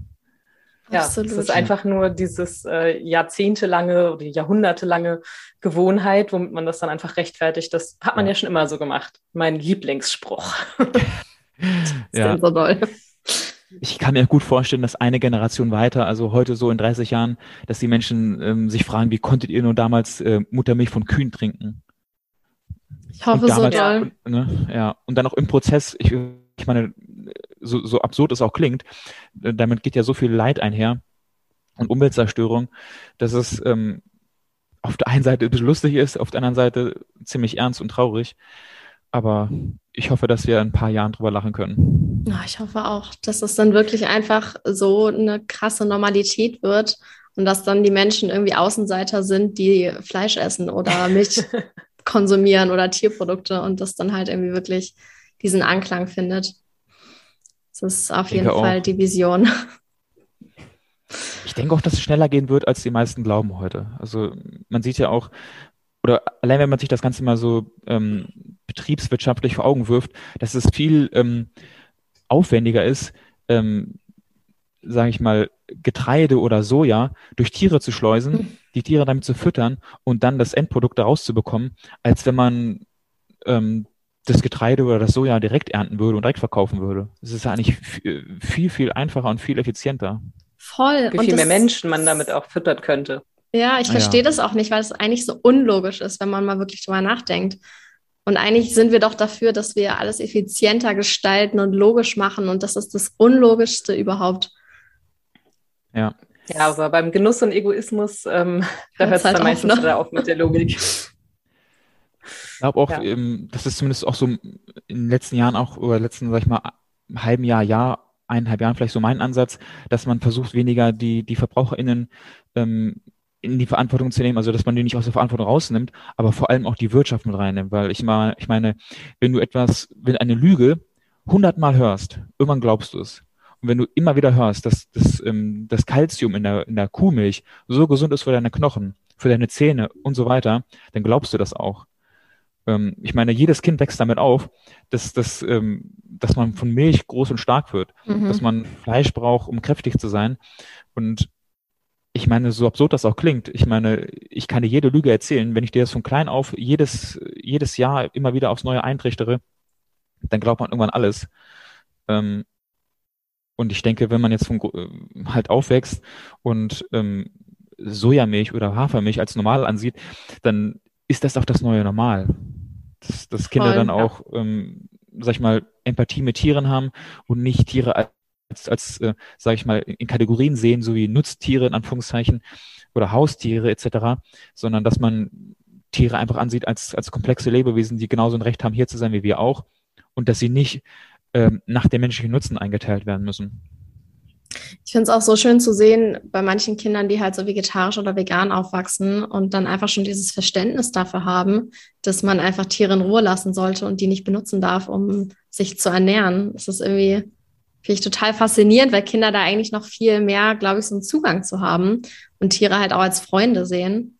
Ja, Absolut. es ist einfach nur dieses äh, jahrzehntelange oder jahrhundertelange Gewohnheit, womit man das dann einfach rechtfertigt. Das hat man ja, ja schon immer so gemacht. Mein Lieblingsspruch. ja. so doll. Ich kann mir gut vorstellen, dass eine Generation weiter, also heute so in 30 Jahren, dass die Menschen ähm, sich fragen, wie konntet ihr nur damals äh, Muttermilch von Kühen trinken? Ich hoffe damals, so doll. Ne, ja, und dann auch im Prozess, ich, ich meine, so, so absurd es auch klingt, äh, damit geht ja so viel Leid einher und Umweltzerstörung, dass es ähm, auf der einen Seite ein bisschen lustig ist, auf der anderen Seite ziemlich ernst und traurig. Aber ich hoffe, dass wir in ein paar Jahren drüber lachen können. Ja, ich hoffe auch, dass es dann wirklich einfach so eine krasse Normalität wird und dass dann die Menschen irgendwie Außenseiter sind, die Fleisch essen oder Milch konsumieren oder Tierprodukte und das dann halt irgendwie wirklich diesen Anklang findet. Das ist auf jeden Fall auch. die Vision. Ich denke auch, dass es schneller gehen wird, als die meisten glauben heute. Also man sieht ja auch, oder allein wenn man sich das Ganze mal so ähm, betriebswirtschaftlich vor Augen wirft, dass es viel ähm, aufwendiger ist, ähm, sage ich mal, Getreide oder Soja durch Tiere zu schleusen, mhm. die Tiere damit zu füttern und dann das Endprodukt daraus zu bekommen, als wenn man ähm, das Getreide oder das Soja direkt ernten würde und direkt verkaufen würde. Es ist ja eigentlich viel, viel einfacher und viel effizienter. Voll. Wie viel mehr Menschen man damit auch füttern könnte. Ja, ich ah, verstehe ja. das auch nicht, weil es eigentlich so unlogisch ist, wenn man mal wirklich drüber nachdenkt. Und eigentlich sind wir doch dafür, dass wir alles effizienter gestalten und logisch machen. Und das ist das Unlogischste überhaupt. Ja. Ja, aber beim Genuss und Egoismus, ähm, da hört es halt dann meistens ne? auf mit der Logik. Ich glaube auch, ja. ähm, das ist zumindest auch so in den letzten Jahren auch, oder letzten, sag ich mal, halben Jahr, Jahr, eineinhalb Jahren vielleicht so mein Ansatz, dass man versucht, weniger die, die VerbraucherInnen ähm, in die Verantwortung zu nehmen, also dass man die nicht aus der Verantwortung rausnimmt, aber vor allem auch die Wirtschaft mit reinnimmt, weil ich mal, ich meine, wenn du etwas, wenn eine Lüge hundertmal hörst, irgendwann glaubst du es. Und wenn du immer wieder hörst, dass, dass ähm, das Kalzium in der, in der Kuhmilch so gesund ist für deine Knochen, für deine Zähne und so weiter, dann glaubst du das auch. Ähm, ich meine, jedes Kind wächst damit auf, dass, dass, ähm, dass man von Milch groß und stark wird, mhm. dass man Fleisch braucht, um kräftig zu sein. Und ich meine, so absurd das auch klingt, ich meine, ich kann dir jede Lüge erzählen, wenn ich dir das von klein auf jedes, jedes Jahr immer wieder aufs Neue eintrichtere, dann glaubt man irgendwann alles. Ähm, und ich denke, wenn man jetzt von, äh, halt aufwächst und ähm, Sojamilch oder Hafermilch als normal ansieht, dann ist das auch das neue Normal. Dass, dass Kinder Voll, dann auch, ja. ähm, sag ich mal, Empathie mit Tieren haben und nicht Tiere als, als äh, sag ich mal, in Kategorien sehen, so wie Nutztiere in Anführungszeichen oder Haustiere etc., sondern dass man Tiere einfach ansieht als, als komplexe Lebewesen, die genauso ein Recht haben, hier zu sein wie wir auch und dass sie nicht ähm, nach dem menschlichen Nutzen eingeteilt werden müssen. Ich finde es auch so schön zu sehen bei manchen Kindern, die halt so vegetarisch oder vegan aufwachsen und dann einfach schon dieses Verständnis dafür haben, dass man einfach Tiere in Ruhe lassen sollte und die nicht benutzen darf, um sich zu ernähren. Das ist irgendwie, finde ich total faszinierend, weil Kinder da eigentlich noch viel mehr, glaube ich, so einen Zugang zu haben und Tiere halt auch als Freunde sehen.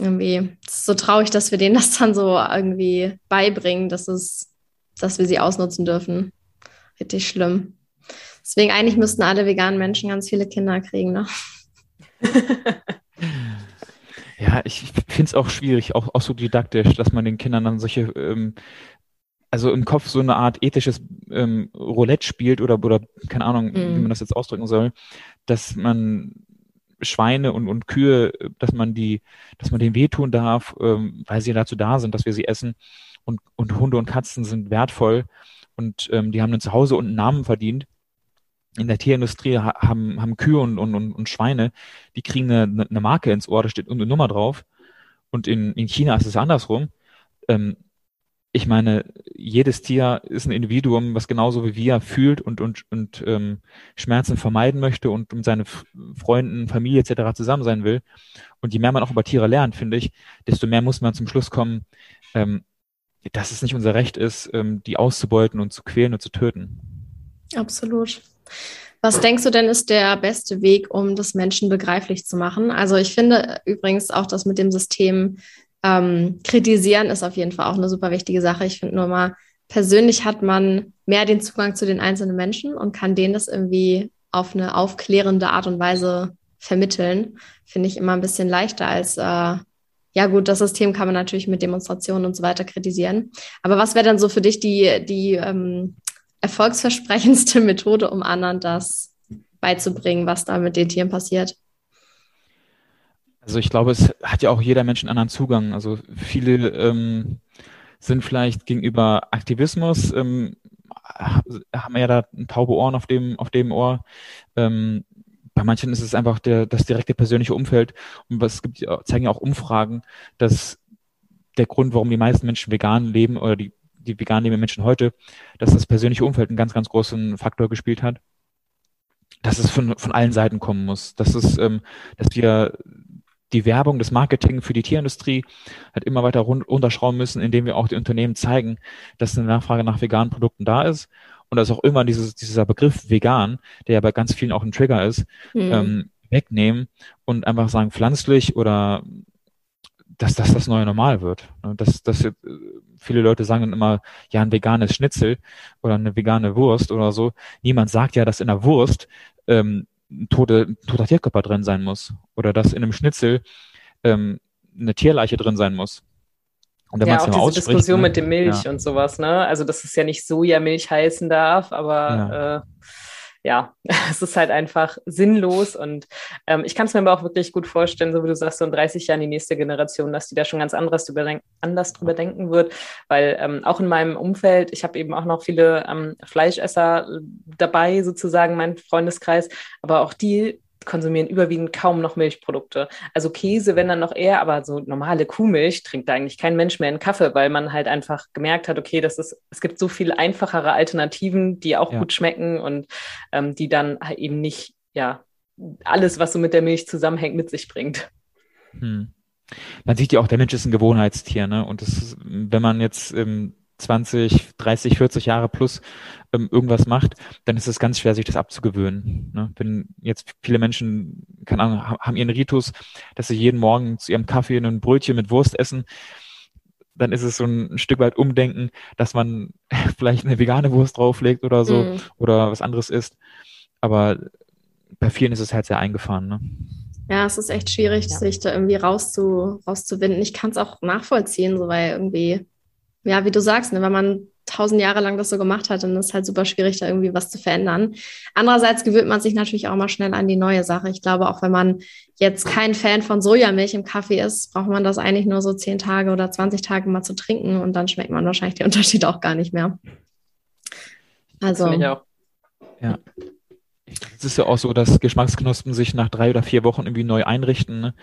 Irgendwie, es ist so traurig, dass wir denen das dann so irgendwie beibringen, dass es, dass wir sie ausnutzen dürfen. Richtig schlimm. Deswegen eigentlich müssten alle veganen Menschen ganz viele Kinder kriegen, ne? ja, ich finde es auch schwierig, auch, auch so didaktisch, dass man den Kindern dann solche, ähm, also im Kopf so eine Art ethisches ähm, Roulette spielt oder, oder keine Ahnung, mm. wie mhm. man das jetzt ausdrücken soll, dass man Schweine und, und Kühe, dass man die, dass man denen wehtun darf, ähm, weil sie dazu da sind, dass wir sie essen. Und, und Hunde und Katzen sind wertvoll und ähm, die haben ein Zuhause und einen Namen verdient in der Tierindustrie haben, haben Kühe und, und, und Schweine, die kriegen eine, eine Marke ins Ohr, da steht eine Nummer drauf. Und in, in China ist es andersrum. Ähm, ich meine, jedes Tier ist ein Individuum, was genauso wie wir fühlt und, und, und ähm, Schmerzen vermeiden möchte und mit seinen Freunden, Familie etc. zusammen sein will. Und je mehr man auch über Tiere lernt, finde ich, desto mehr muss man zum Schluss kommen, ähm, dass es nicht unser Recht ist, ähm, die auszubeuten und zu quälen und zu töten. Absolut. Was denkst du denn ist der beste Weg, um das Menschen begreiflich zu machen? Also ich finde übrigens auch das mit dem System ähm, kritisieren ist auf jeden Fall auch eine super wichtige Sache. Ich finde nur mal, persönlich hat man mehr den Zugang zu den einzelnen Menschen und kann denen das irgendwie auf eine aufklärende Art und Weise vermitteln. Finde ich immer ein bisschen leichter als, äh, ja gut, das System kann man natürlich mit Demonstrationen und so weiter kritisieren. Aber was wäre dann so für dich die, die ähm, erfolgsversprechendste Methode, um anderen das beizubringen, was da mit den Tieren passiert? Also ich glaube, es hat ja auch jeder Mensch einen anderen Zugang. Also viele ähm, sind vielleicht gegenüber Aktivismus, ähm, haben ja da ein taube Ohren auf dem, auf dem Ohr. Ähm, bei manchen ist es einfach der, das direkte persönliche Umfeld. Und es gibt, zeigen ja auch Umfragen, dass der Grund, warum die meisten Menschen vegan leben oder die die vegan lebenden Menschen heute, dass das persönliche Umfeld einen ganz, ganz großen Faktor gespielt hat. Dass es von, von allen Seiten kommen muss. Dass es, ähm, dass wir die Werbung, das Marketing für die Tierindustrie halt immer weiter runterschrauben müssen, indem wir auch die Unternehmen zeigen, dass eine Nachfrage nach veganen Produkten da ist und dass auch immer dieses, dieser Begriff vegan, der ja bei ganz vielen auch ein Trigger ist, mhm. ähm, wegnehmen und einfach sagen pflanzlich oder dass das das neue Normal wird. Ne? Dass, dass äh, viele Leute sagen dann immer, ja, ein veganes Schnitzel oder eine vegane Wurst oder so. Niemand sagt ja, dass in der Wurst ähm, ein, tote, ein toter Tierkörper drin sein muss oder dass in einem Schnitzel ähm, eine Tierleiche drin sein muss. Und wenn ja, auch diese Diskussion ne? mit dem Milch ja. und sowas, ne? Also, dass es ja nicht Sojamilch heißen darf, aber ja. äh, ja, es ist halt einfach sinnlos und ähm, ich kann es mir aber auch wirklich gut vorstellen, so wie du sagst, so in 30 Jahren die nächste Generation, dass die da schon ganz anderes drüber, anders drüber denken wird, weil ähm, auch in meinem Umfeld, ich habe eben auch noch viele ähm, Fleischesser äh, dabei, sozusagen mein Freundeskreis, aber auch die konsumieren überwiegend kaum noch Milchprodukte. Also Käse, wenn dann noch eher, aber so normale Kuhmilch trinkt da eigentlich kein Mensch mehr in Kaffee, weil man halt einfach gemerkt hat, okay, das ist, es gibt so viel einfachere Alternativen, die auch ja. gut schmecken und ähm, die dann halt eben nicht, ja, alles, was so mit der Milch zusammenhängt, mit sich bringt. Hm. Man sieht ja auch, der Mensch ist ein Gewohnheitstier, ne? Und das ist, wenn man jetzt ähm, 20, 30, 40 Jahre plus ähm, irgendwas macht, dann ist es ganz schwer, sich das abzugewöhnen. Ne? Wenn jetzt viele Menschen, keine Ahnung, haben ihren Ritus, dass sie jeden Morgen zu ihrem Kaffee ein Brötchen mit Wurst essen, dann ist es so ein, Stück weit Umdenken, dass man vielleicht eine vegane Wurst drauflegt oder so mm. oder was anderes isst. Aber bei vielen ist es halt sehr eingefahren. Ne? Ja, es ist echt schwierig, ja. sich da irgendwie rauszu, rauszuwinden. Ich kann es auch nachvollziehen, so weil irgendwie, ja, wie du sagst, ne, wenn man tausend Jahre lang das so gemacht hat, dann ist es halt super schwierig, da irgendwie was zu verändern. Andererseits gewöhnt man sich natürlich auch mal schnell an die neue Sache. Ich glaube, auch wenn man jetzt kein Fan von Sojamilch im Kaffee ist, braucht man das eigentlich nur so zehn Tage oder 20 Tage mal zu trinken und dann schmeckt man wahrscheinlich den Unterschied auch gar nicht mehr. Also. Ja. Es ist ja auch so, dass Geschmacksknospen sich nach drei oder vier Wochen irgendwie neu einrichten. Ne?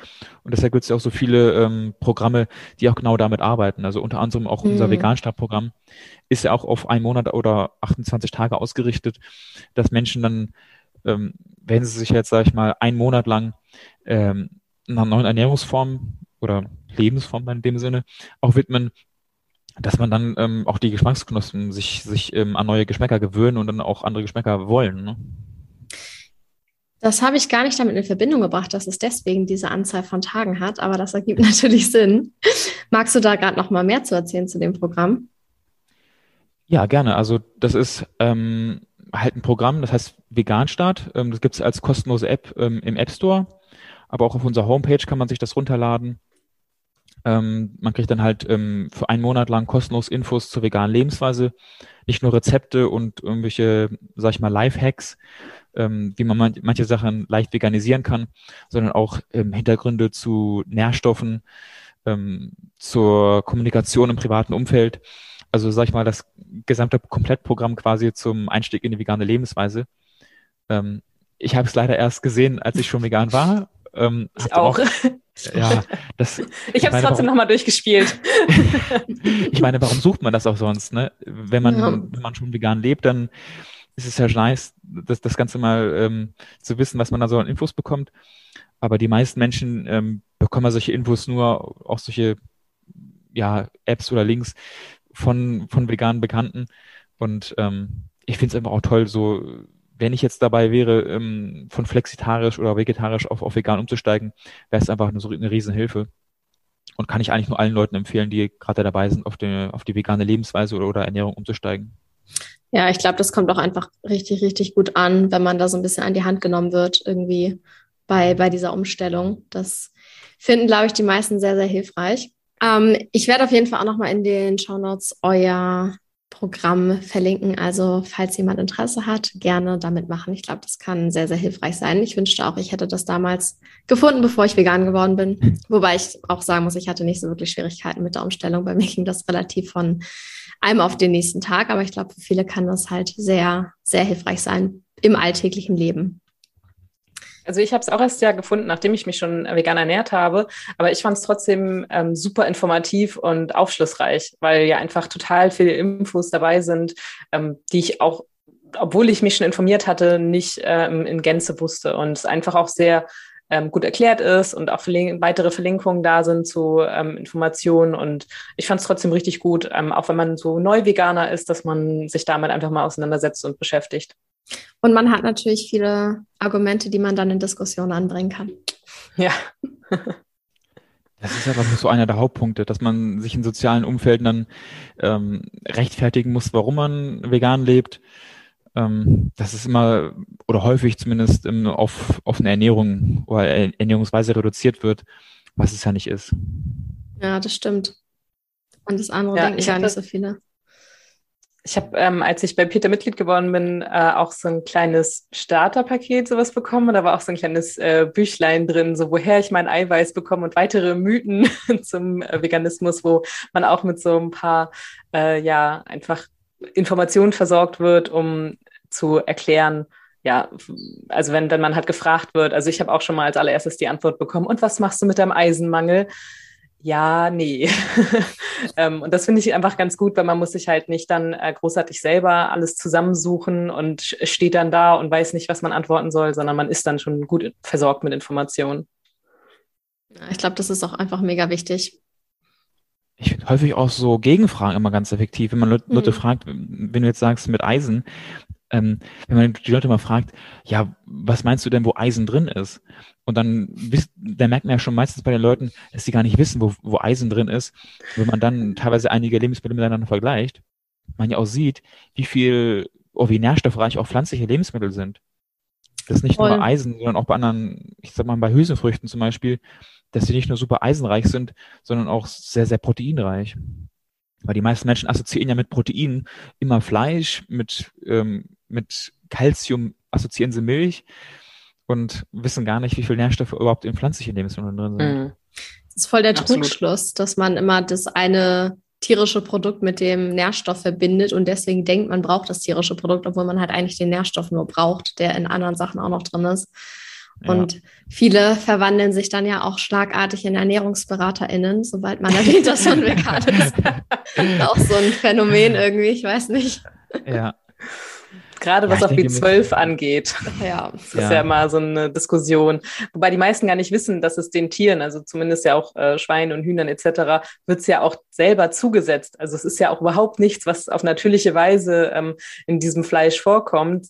Und deshalb gibt es ja auch so viele ähm, Programme, die auch genau damit arbeiten. Also unter anderem auch mhm. unser Veganstartprogramm ist ja auch auf einen Monat oder 28 Tage ausgerichtet, dass Menschen dann, ähm, wenn sie sich jetzt, sage ich mal, einen Monat lang ähm, einer neuen Ernährungsform oder Lebensform in dem Sinne auch widmen, dass man dann ähm, auch die Geschmacksknospen sich, sich ähm, an neue Geschmäcker gewöhnen und dann auch andere Geschmäcker wollen. Ne? Das habe ich gar nicht damit in Verbindung gebracht, dass es deswegen diese Anzahl von Tagen hat, aber das ergibt natürlich Sinn. Magst du da gerade noch mal mehr zu erzählen zu dem Programm? Ja, gerne. Also das ist ähm, halt ein Programm, das heißt Veganstart. Ähm, das gibt es als kostenlose App ähm, im App Store, aber auch auf unserer Homepage kann man sich das runterladen. Ähm, man kriegt dann halt ähm, für einen Monat lang kostenlos Infos zur veganen Lebensweise, nicht nur Rezepte und irgendwelche, sag ich mal, Life-Hacks, ähm, wie man man manche Sachen leicht veganisieren kann, sondern auch ähm, Hintergründe zu Nährstoffen, ähm, zur Kommunikation im privaten Umfeld. Also sag ich mal, das gesamte Komplettprogramm quasi zum Einstieg in die vegane Lebensweise. Ähm, ich habe es leider erst gesehen, als ich schon vegan war. Ähm, ich auch. auch. Ja, das. ich habe es trotzdem nochmal durchgespielt. ich meine, warum sucht man das auch sonst? Ne? Wenn man, ja. wenn man schon vegan lebt, dann ist es ja nice, das, das Ganze mal ähm, zu wissen, was man da so an Infos bekommt. Aber die meisten Menschen ähm, bekommen solche Infos nur, auch solche ja, Apps oder Links von, von veganen Bekannten. Und ähm, ich finde es einfach auch toll, so wenn ich jetzt dabei wäre, ähm, von flexitarisch oder vegetarisch auf, auf vegan umzusteigen, wäre es einfach eine, so eine Riesenhilfe. Und kann ich eigentlich nur allen Leuten empfehlen, die gerade dabei sind, auf die, auf die vegane Lebensweise oder, oder Ernährung umzusteigen. Ja, ich glaube, das kommt auch einfach richtig, richtig gut an, wenn man da so ein bisschen an die Hand genommen wird, irgendwie bei, bei dieser Umstellung. Das finden, glaube ich, die meisten sehr, sehr hilfreich. Ähm, ich werde auf jeden Fall auch nochmal in den Show Notes euer Programm verlinken. Also, falls jemand Interesse hat, gerne damit machen. Ich glaube, das kann sehr, sehr hilfreich sein. Ich wünschte auch, ich hätte das damals gefunden, bevor ich vegan geworden bin. Wobei ich auch sagen muss, ich hatte nicht so wirklich Schwierigkeiten mit der Umstellung. Bei mir ging das relativ von einem auf den nächsten Tag. Aber ich glaube, für viele kann das halt sehr, sehr hilfreich sein im alltäglichen Leben. Also ich habe es auch erst ja gefunden, nachdem ich mich schon vegan ernährt habe. Aber ich fand es trotzdem ähm, super informativ und aufschlussreich, weil ja einfach total viele Infos dabei sind, ähm, die ich auch, obwohl ich mich schon informiert hatte, nicht ähm, in Gänze wusste. Und es einfach auch sehr ähm, gut erklärt ist und auch verlink weitere Verlinkungen da sind zu ähm, Informationen. Und ich fand es trotzdem richtig gut, ähm, auch wenn man so neu Veganer ist, dass man sich damit einfach mal auseinandersetzt und beschäftigt. Und man hat natürlich viele Argumente, die man dann in Diskussionen anbringen kann. Ja. Das ist einfach so einer der Hauptpunkte, dass man sich in sozialen Umfelden dann ähm, rechtfertigen muss, warum man vegan lebt ähm, das ist immer oder häufig zumindest ähm, auf, auf eine Ernährung oder Ernährungsweise reduziert wird, was es ja nicht ist. Ja, das stimmt. Und das andere ja, denken gar nicht so viele. Ich habe, ähm, als ich bei Peter Mitglied geworden bin, äh, auch so ein kleines Starterpaket sowas bekommen. Und da war auch so ein kleines äh, Büchlein drin, so woher ich mein Eiweiß bekomme und weitere Mythen zum äh, Veganismus, wo man auch mit so ein paar, äh, ja, einfach Informationen versorgt wird, um zu erklären, ja, also wenn, wenn man halt gefragt wird, also ich habe auch schon mal als allererstes die Antwort bekommen, und was machst du mit deinem Eisenmangel? Ja, nee. ähm, und das finde ich einfach ganz gut, weil man muss sich halt nicht dann äh, großartig selber alles zusammensuchen und steht dann da und weiß nicht, was man antworten soll, sondern man ist dann schon gut versorgt mit Informationen. Ich glaube, das ist auch einfach mega wichtig. ich finde häufig auch so Gegenfragen immer ganz effektiv. Wenn man Leute, mhm. fragt, wenn du jetzt sagst mit Eisen, ähm, wenn man die Leute mal fragt, ja, was meinst du denn, wo Eisen drin ist? Und dann, dann merkt man ja schon meistens bei den Leuten, dass sie gar nicht wissen, wo, wo Eisen drin ist. Wenn man dann teilweise einige Lebensmittel miteinander vergleicht, man ja auch sieht, wie viel, oh, wie nährstoffreich auch pflanzliche Lebensmittel sind. Das ist nicht Voll. nur bei Eisen, sondern auch bei anderen, ich sag mal bei Hülsenfrüchten zum Beispiel, dass sie nicht nur super eisenreich sind, sondern auch sehr, sehr proteinreich. Weil die meisten Menschen assoziieren ja mit Proteinen immer Fleisch, mit, ähm, mit Calcium assoziieren sie Milch und wissen gar nicht, wie viel Nährstoffe überhaupt in pflanzlichen Lebensmitteln drin sind. Mhm. Das ist voll der Absolut. Trugschluss, dass man immer das eine tierische Produkt mit dem Nährstoff verbindet und deswegen denkt, man braucht das tierische Produkt, obwohl man halt eigentlich den Nährstoff nur braucht, der in anderen Sachen auch noch drin ist. Und ja. viele verwandeln sich dann ja auch schlagartig in ErnährungsberaterInnen, sobald man erwähnt, dass man vegan ist. auch so ein Phänomen irgendwie, ich weiß nicht. Ja. Gerade was ja, auf B12 angeht. Ja. Das ja. ist ja immer so eine Diskussion. Wobei die meisten gar nicht wissen, dass es den Tieren, also zumindest ja auch äh, Schweinen und Hühnern etc., wird es ja auch selber zugesetzt. Also es ist ja auch überhaupt nichts, was auf natürliche Weise ähm, in diesem Fleisch vorkommt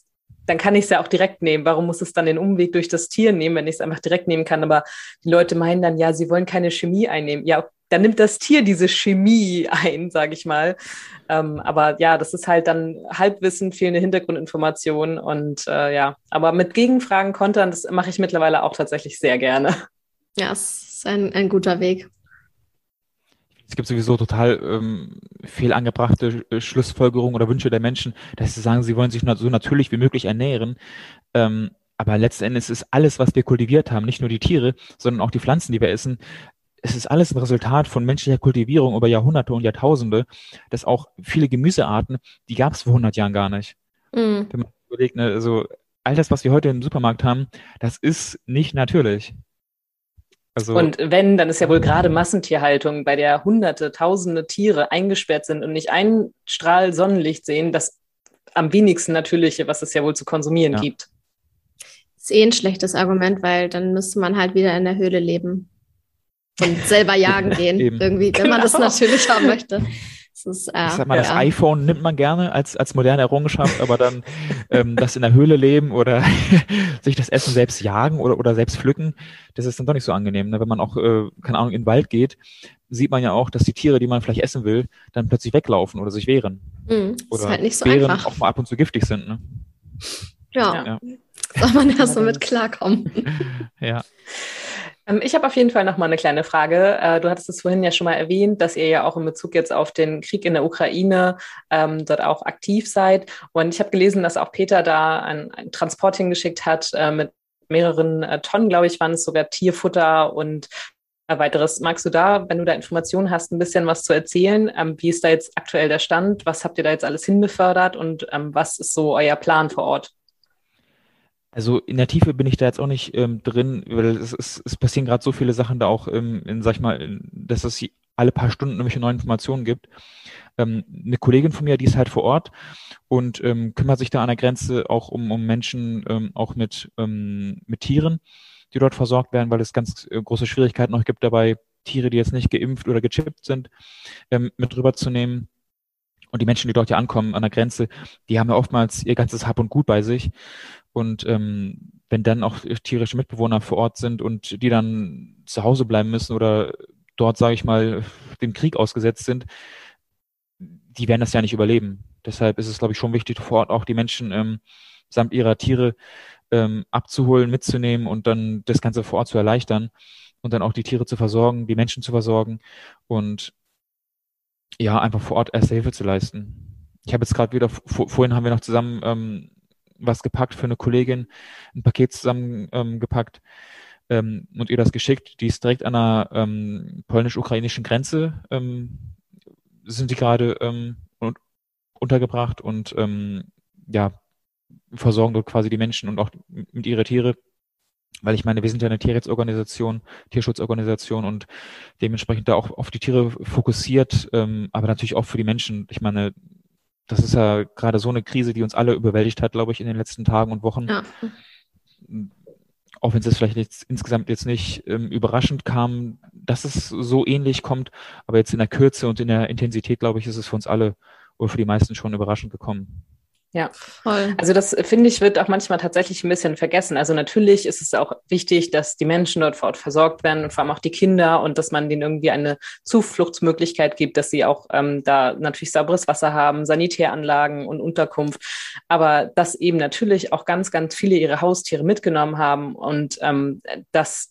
dann kann ich es ja auch direkt nehmen. Warum muss es dann den Umweg durch das Tier nehmen, wenn ich es einfach direkt nehmen kann? Aber die Leute meinen dann, ja, sie wollen keine Chemie einnehmen. Ja, dann nimmt das Tier diese Chemie ein, sage ich mal. Ähm, aber ja, das ist halt dann Halbwissen, fehlende Hintergrundinformationen und äh, ja, aber mit Gegenfragen kontern, das mache ich mittlerweile auch tatsächlich sehr gerne. Ja, es ist ein, ein guter Weg es gibt sowieso total ähm, fehlangebrachte äh, Schlussfolgerungen oder Wünsche der Menschen, dass sie sagen, sie wollen sich so natürlich wie möglich ernähren. Ähm, aber letzten Endes ist alles, was wir kultiviert haben, nicht nur die Tiere, sondern auch die Pflanzen, die wir essen, es ist alles ein Resultat von menschlicher Kultivierung über Jahrhunderte und Jahrtausende, dass auch viele Gemüsearten, die gab es vor 100 Jahren gar nicht. Mhm. Wenn man überlegt, ne, also all das, was wir heute im Supermarkt haben, das ist nicht natürlich. Also, und wenn, dann ist ja wohl gerade Massentierhaltung, bei der hunderte, tausende Tiere eingesperrt sind und nicht einen Strahl Sonnenlicht sehen, das am wenigsten natürliche, was es ja wohl zu konsumieren ja. gibt. Ist eh ein schlechtes Argument, weil dann müsste man halt wieder in der Höhle leben und selber jagen gehen, irgendwie, wenn man das genau. natürlich haben möchte. Das ist, äh, ich sag mal, das iPhone nimmt man gerne als, als moderne Errungenschaft, aber dann ähm, das in der Höhle leben oder sich das Essen selbst jagen oder, oder selbst pflücken, das ist dann doch nicht so angenehm. Ne? Wenn man auch, äh, keine Ahnung, in den Wald geht, sieht man ja auch, dass die Tiere, die man vielleicht essen will, dann plötzlich weglaufen oder sich wehren. Mhm, oder ist halt nicht so Bären einfach. auch mal ab und zu giftig sind. Ne? Ja. ja. Soll man ja so mit klarkommen. ja. Ähm, ich habe auf jeden Fall noch mal eine kleine Frage. Äh, du hattest es vorhin ja schon mal erwähnt, dass ihr ja auch in Bezug jetzt auf den Krieg in der Ukraine ähm, dort auch aktiv seid. Und ich habe gelesen, dass auch Peter da ein, ein Transport hingeschickt hat äh, mit mehreren äh, Tonnen, glaube ich, waren es sogar Tierfutter und äh, weiteres. Magst du da, wenn du da Informationen hast, ein bisschen was zu erzählen? Ähm, wie ist da jetzt aktuell der Stand? Was habt ihr da jetzt alles hinbefördert und ähm, was ist so euer Plan vor Ort? Also in der Tiefe bin ich da jetzt auch nicht ähm, drin, weil es, es, es passieren gerade so viele Sachen da auch, ähm, in, sag ich mal, dass es alle paar Stunden irgendwelche neuen Informationen gibt. Ähm, eine Kollegin von mir, die ist halt vor Ort und ähm, kümmert sich da an der Grenze auch um, um Menschen, ähm, auch mit, ähm, mit Tieren, die dort versorgt werden, weil es ganz äh, große Schwierigkeiten noch gibt dabei, Tiere, die jetzt nicht geimpft oder gechippt sind, ähm, mit rüberzunehmen. Und die Menschen, die dort ja ankommen an der Grenze, die haben ja oftmals ihr ganzes Hab und Gut bei sich. Und ähm, wenn dann auch tierische Mitbewohner vor Ort sind und die dann zu Hause bleiben müssen oder dort, sage ich mal, dem Krieg ausgesetzt sind, die werden das ja nicht überleben. Deshalb ist es, glaube ich, schon wichtig, vor Ort auch die Menschen ähm, samt ihrer Tiere ähm, abzuholen, mitzunehmen und dann das Ganze vor Ort zu erleichtern und dann auch die Tiere zu versorgen, die Menschen zu versorgen und ja, einfach vor Ort erste Hilfe zu leisten. Ich habe jetzt gerade wieder, vor, vorhin haben wir noch zusammen ähm, was gepackt für eine Kollegin, ein Paket zusammengepackt ähm, und ihr das geschickt. Die ist direkt an der ähm, polnisch-ukrainischen Grenze, ähm, sind die gerade ähm, untergebracht und ähm, ja, versorgen dort quasi die Menschen und auch mit ihre Tiere. Weil ich meine, wir sind ja eine Tierrechtsorganisation, Tierschutzorganisation und dementsprechend da auch auf die Tiere fokussiert, ähm, aber natürlich auch für die Menschen. Ich meine, das ist ja gerade so eine Krise, die uns alle überwältigt hat, glaube ich, in den letzten Tagen und Wochen. Ja. auch wenn es vielleicht jetzt insgesamt jetzt nicht ähm, überraschend kam, dass es so ähnlich kommt, aber jetzt in der Kürze und in der Intensität, glaube ich, ist es für uns alle oder für die meisten schon überraschend gekommen. Ja, voll. Also das finde ich wird auch manchmal tatsächlich ein bisschen vergessen. Also natürlich ist es auch wichtig, dass die Menschen dort vor Ort versorgt werden und vor allem auch die Kinder und dass man denen irgendwie eine Zufluchtsmöglichkeit gibt, dass sie auch ähm, da natürlich sauberes Wasser haben, Sanitäranlagen und Unterkunft. Aber dass eben natürlich auch ganz, ganz viele ihre Haustiere mitgenommen haben und ähm, dass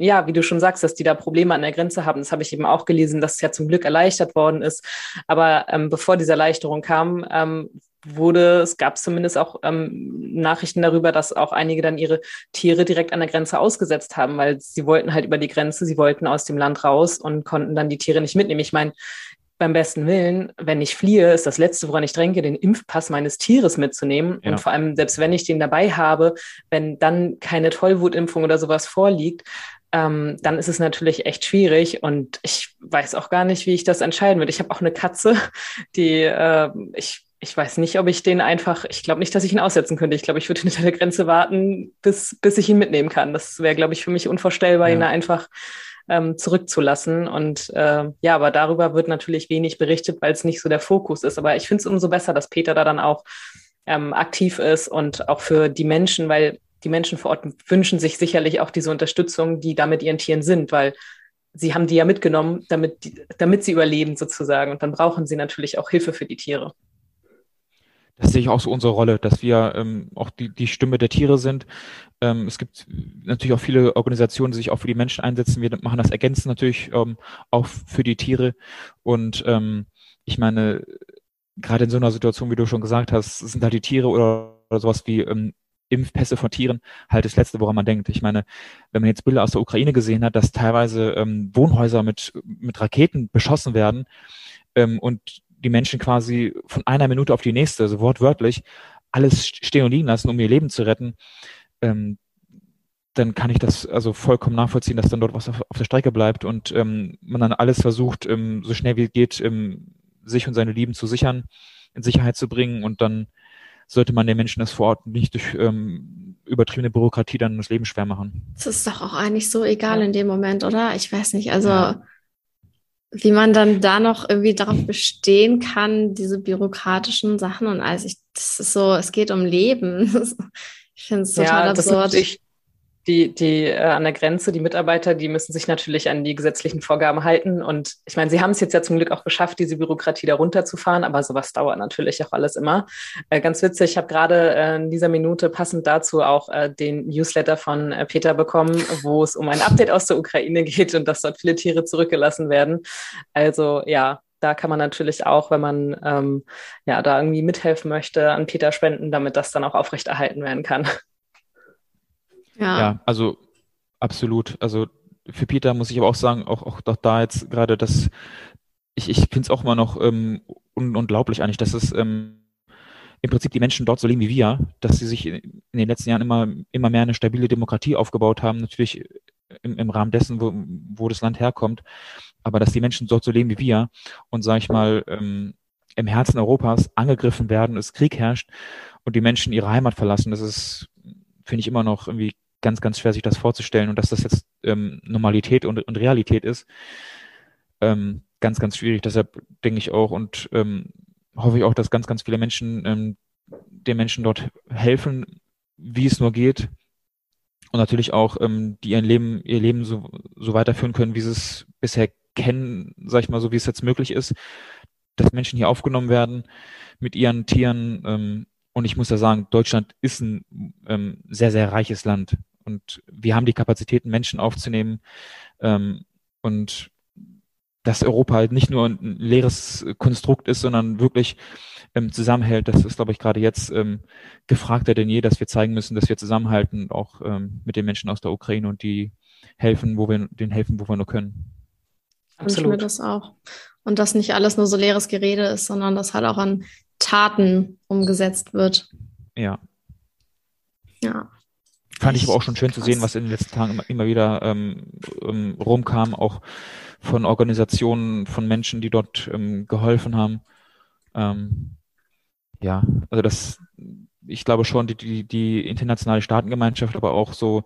ja, wie du schon sagst, dass die da Probleme an der Grenze haben. Das habe ich eben auch gelesen, dass es ja zum Glück erleichtert worden ist. Aber ähm, bevor diese Erleichterung kam, ähm, wurde, es gab zumindest auch ähm, Nachrichten darüber, dass auch einige dann ihre Tiere direkt an der Grenze ausgesetzt haben, weil sie wollten halt über die Grenze, sie wollten aus dem Land raus und konnten dann die Tiere nicht mitnehmen. Ich meine, beim besten Willen, wenn ich fliehe, ist das Letzte, woran ich dränge, den Impfpass meines Tieres mitzunehmen. Ja. Und vor allem, selbst wenn ich den dabei habe, wenn dann keine Tollwutimpfung oder sowas vorliegt, ähm, dann ist es natürlich echt schwierig und ich weiß auch gar nicht, wie ich das entscheiden würde. Ich habe auch eine Katze, die äh, ich ich weiß nicht, ob ich den einfach, ich glaube nicht, dass ich ihn aussetzen könnte. Ich glaube, ich würde hinter der Grenze warten, bis, bis ich ihn mitnehmen kann. Das wäre, glaube ich, für mich unvorstellbar, ja. ihn einfach ähm, zurückzulassen. Und äh, ja, aber darüber wird natürlich wenig berichtet, weil es nicht so der Fokus ist. Aber ich finde es umso besser, dass Peter da dann auch ähm, aktiv ist und auch für die Menschen, weil die Menschen vor Ort wünschen sich sicherlich auch diese Unterstützung, die da mit ihren Tieren sind, weil sie haben die ja mitgenommen, damit, damit sie überleben sozusagen. Und dann brauchen sie natürlich auch Hilfe für die Tiere das sehe ich auch so unsere Rolle, dass wir ähm, auch die, die Stimme der Tiere sind. Ähm, es gibt natürlich auch viele Organisationen, die sich auch für die Menschen einsetzen. Wir machen das ergänzend natürlich ähm, auch für die Tiere. Und ähm, ich meine, gerade in so einer Situation, wie du schon gesagt hast, sind halt die Tiere oder, oder sowas wie ähm, Impfpässe von Tieren halt das Letzte, woran man denkt. Ich meine, wenn man jetzt Bilder aus der Ukraine gesehen hat, dass teilweise ähm, Wohnhäuser mit, mit Raketen beschossen werden ähm, und die Menschen quasi von einer Minute auf die nächste, also wortwörtlich, alles stehen und liegen lassen, um ihr Leben zu retten, ähm, dann kann ich das also vollkommen nachvollziehen, dass dann dort was auf, auf der Strecke bleibt und ähm, man dann alles versucht, ähm, so schnell wie es geht, ähm, sich und seine Lieben zu sichern, in Sicherheit zu bringen und dann sollte man den Menschen das vor Ort nicht durch ähm, übertriebene Bürokratie dann das Leben schwer machen. Das ist doch auch eigentlich so egal ja. in dem Moment, oder? Ich weiß nicht, also ja wie man dann da noch irgendwie darauf bestehen kann, diese bürokratischen Sachen und alles. Ich, das ist so, es geht um Leben. Ich finde es total ja, absurd. Das die, die äh, an der Grenze, die Mitarbeiter, die müssen sich natürlich an die gesetzlichen Vorgaben halten. Und ich meine, sie haben es jetzt ja zum Glück auch geschafft, diese Bürokratie da runterzufahren, aber sowas dauert natürlich auch alles immer. Äh, ganz witzig, ich habe gerade äh, in dieser Minute passend dazu auch äh, den Newsletter von äh, Peter bekommen, wo es um ein Update aus der Ukraine geht und dass dort viele Tiere zurückgelassen werden. Also ja, da kann man natürlich auch, wenn man ähm, ja da irgendwie mithelfen möchte, an Peter spenden, damit das dann auch aufrechterhalten werden kann. Ja. ja, also absolut. Also für Peter muss ich aber auch sagen, auch, auch doch da jetzt gerade das, ich, ich finde es auch immer noch ähm, un unglaublich eigentlich, dass es ähm, im Prinzip die Menschen dort so leben wie wir, dass sie sich in den letzten Jahren immer, immer mehr eine stabile Demokratie aufgebaut haben, natürlich im, im Rahmen dessen, wo, wo das Land herkommt, aber dass die Menschen dort so leben wie wir und, sage ich mal, ähm, im Herzen Europas angegriffen werden, es Krieg herrscht und die Menschen ihre Heimat verlassen, das ist, finde ich immer noch irgendwie ganz, ganz schwer, sich das vorzustellen und dass das jetzt ähm, Normalität und, und Realität ist. Ähm, ganz, ganz schwierig. Deshalb denke ich auch und ähm, hoffe ich auch, dass ganz, ganz viele Menschen ähm, den Menschen dort helfen, wie es nur geht. Und natürlich auch, ähm, die ihren Leben, ihr Leben so, so weiterführen können, wie sie es bisher kennen, sag ich mal, so wie es jetzt möglich ist, dass Menschen hier aufgenommen werden mit ihren Tieren. Ähm, und ich muss ja sagen, Deutschland ist ein ähm, sehr, sehr reiches Land. Und wir haben die Kapazitäten, Menschen aufzunehmen. Ähm, und dass Europa halt nicht nur ein leeres Konstrukt ist, sondern wirklich ähm, zusammenhält, das ist, glaube ich, gerade jetzt ähm, gefragter denn je, dass wir zeigen müssen, dass wir zusammenhalten, auch ähm, mit den Menschen aus der Ukraine und die helfen, wo wir denen helfen, wo wir nur können. Absolut. Ich mir das auch. Und dass nicht alles nur so leeres Gerede ist, sondern dass halt auch an Taten umgesetzt wird. Ja. Ja. Fand ich aber auch schon schön zu sehen, was in den letzten Tagen immer, immer wieder ähm, ähm, rumkam, auch von Organisationen, von Menschen, die dort ähm, geholfen haben. Ähm, ja, also das ich glaube schon, die, die, die internationale Staatengemeinschaft, aber auch so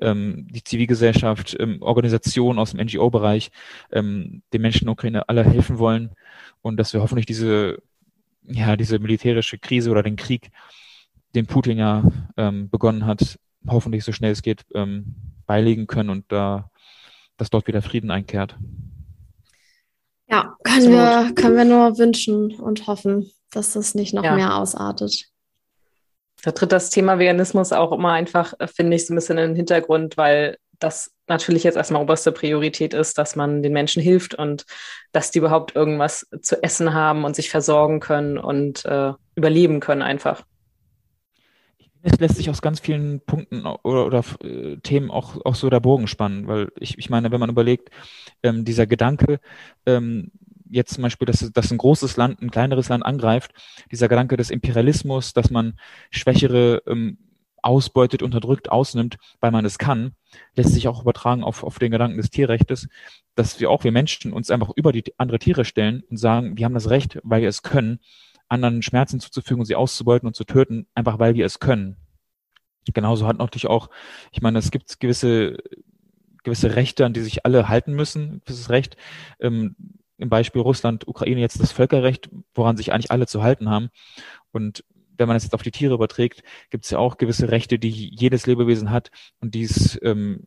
ähm, die Zivilgesellschaft, ähm, Organisationen aus dem NGO-Bereich ähm, den Menschen in der Ukraine alle helfen wollen und dass wir hoffentlich diese, ja, diese militärische Krise oder den Krieg, den Putin ja ähm, begonnen hat, hoffentlich so schnell es geht, ähm, beilegen können und da, dass dort wieder Frieden einkehrt. Ja, können wir, können wir nur wünschen und hoffen, dass das nicht noch ja. mehr ausartet. Da tritt das Thema Veganismus auch immer einfach, äh, finde ich, so ein bisschen in den Hintergrund, weil das natürlich jetzt erstmal oberste Priorität ist, dass man den Menschen hilft und dass die überhaupt irgendwas zu essen haben und sich versorgen können und äh, überleben können einfach. Es lässt sich aus ganz vielen Punkten oder, oder äh, Themen auch, auch so der Bogen spannen, weil ich, ich meine, wenn man überlegt, ähm, dieser Gedanke, ähm, jetzt zum Beispiel, dass, dass ein großes Land ein kleineres Land angreift, dieser Gedanke des Imperialismus, dass man Schwächere ähm, ausbeutet, unterdrückt, ausnimmt, weil man es kann, lässt sich auch übertragen auf, auf den Gedanken des Tierrechtes, dass wir auch, wir Menschen, uns einfach über die andere Tiere stellen und sagen, wir haben das Recht, weil wir es können, anderen Schmerzen zuzufügen und sie auszubeuten und zu töten, einfach weil wir es können. Genauso hat natürlich auch, ich meine, es gibt gewisse gewisse Rechte, an die sich alle halten müssen, gewisses Recht. Ähm, Im Beispiel Russland, Ukraine jetzt das Völkerrecht, woran sich eigentlich alle zu halten haben. Und wenn man das jetzt auf die Tiere überträgt, gibt es ja auch gewisse Rechte, die jedes Lebewesen hat und dies ähm,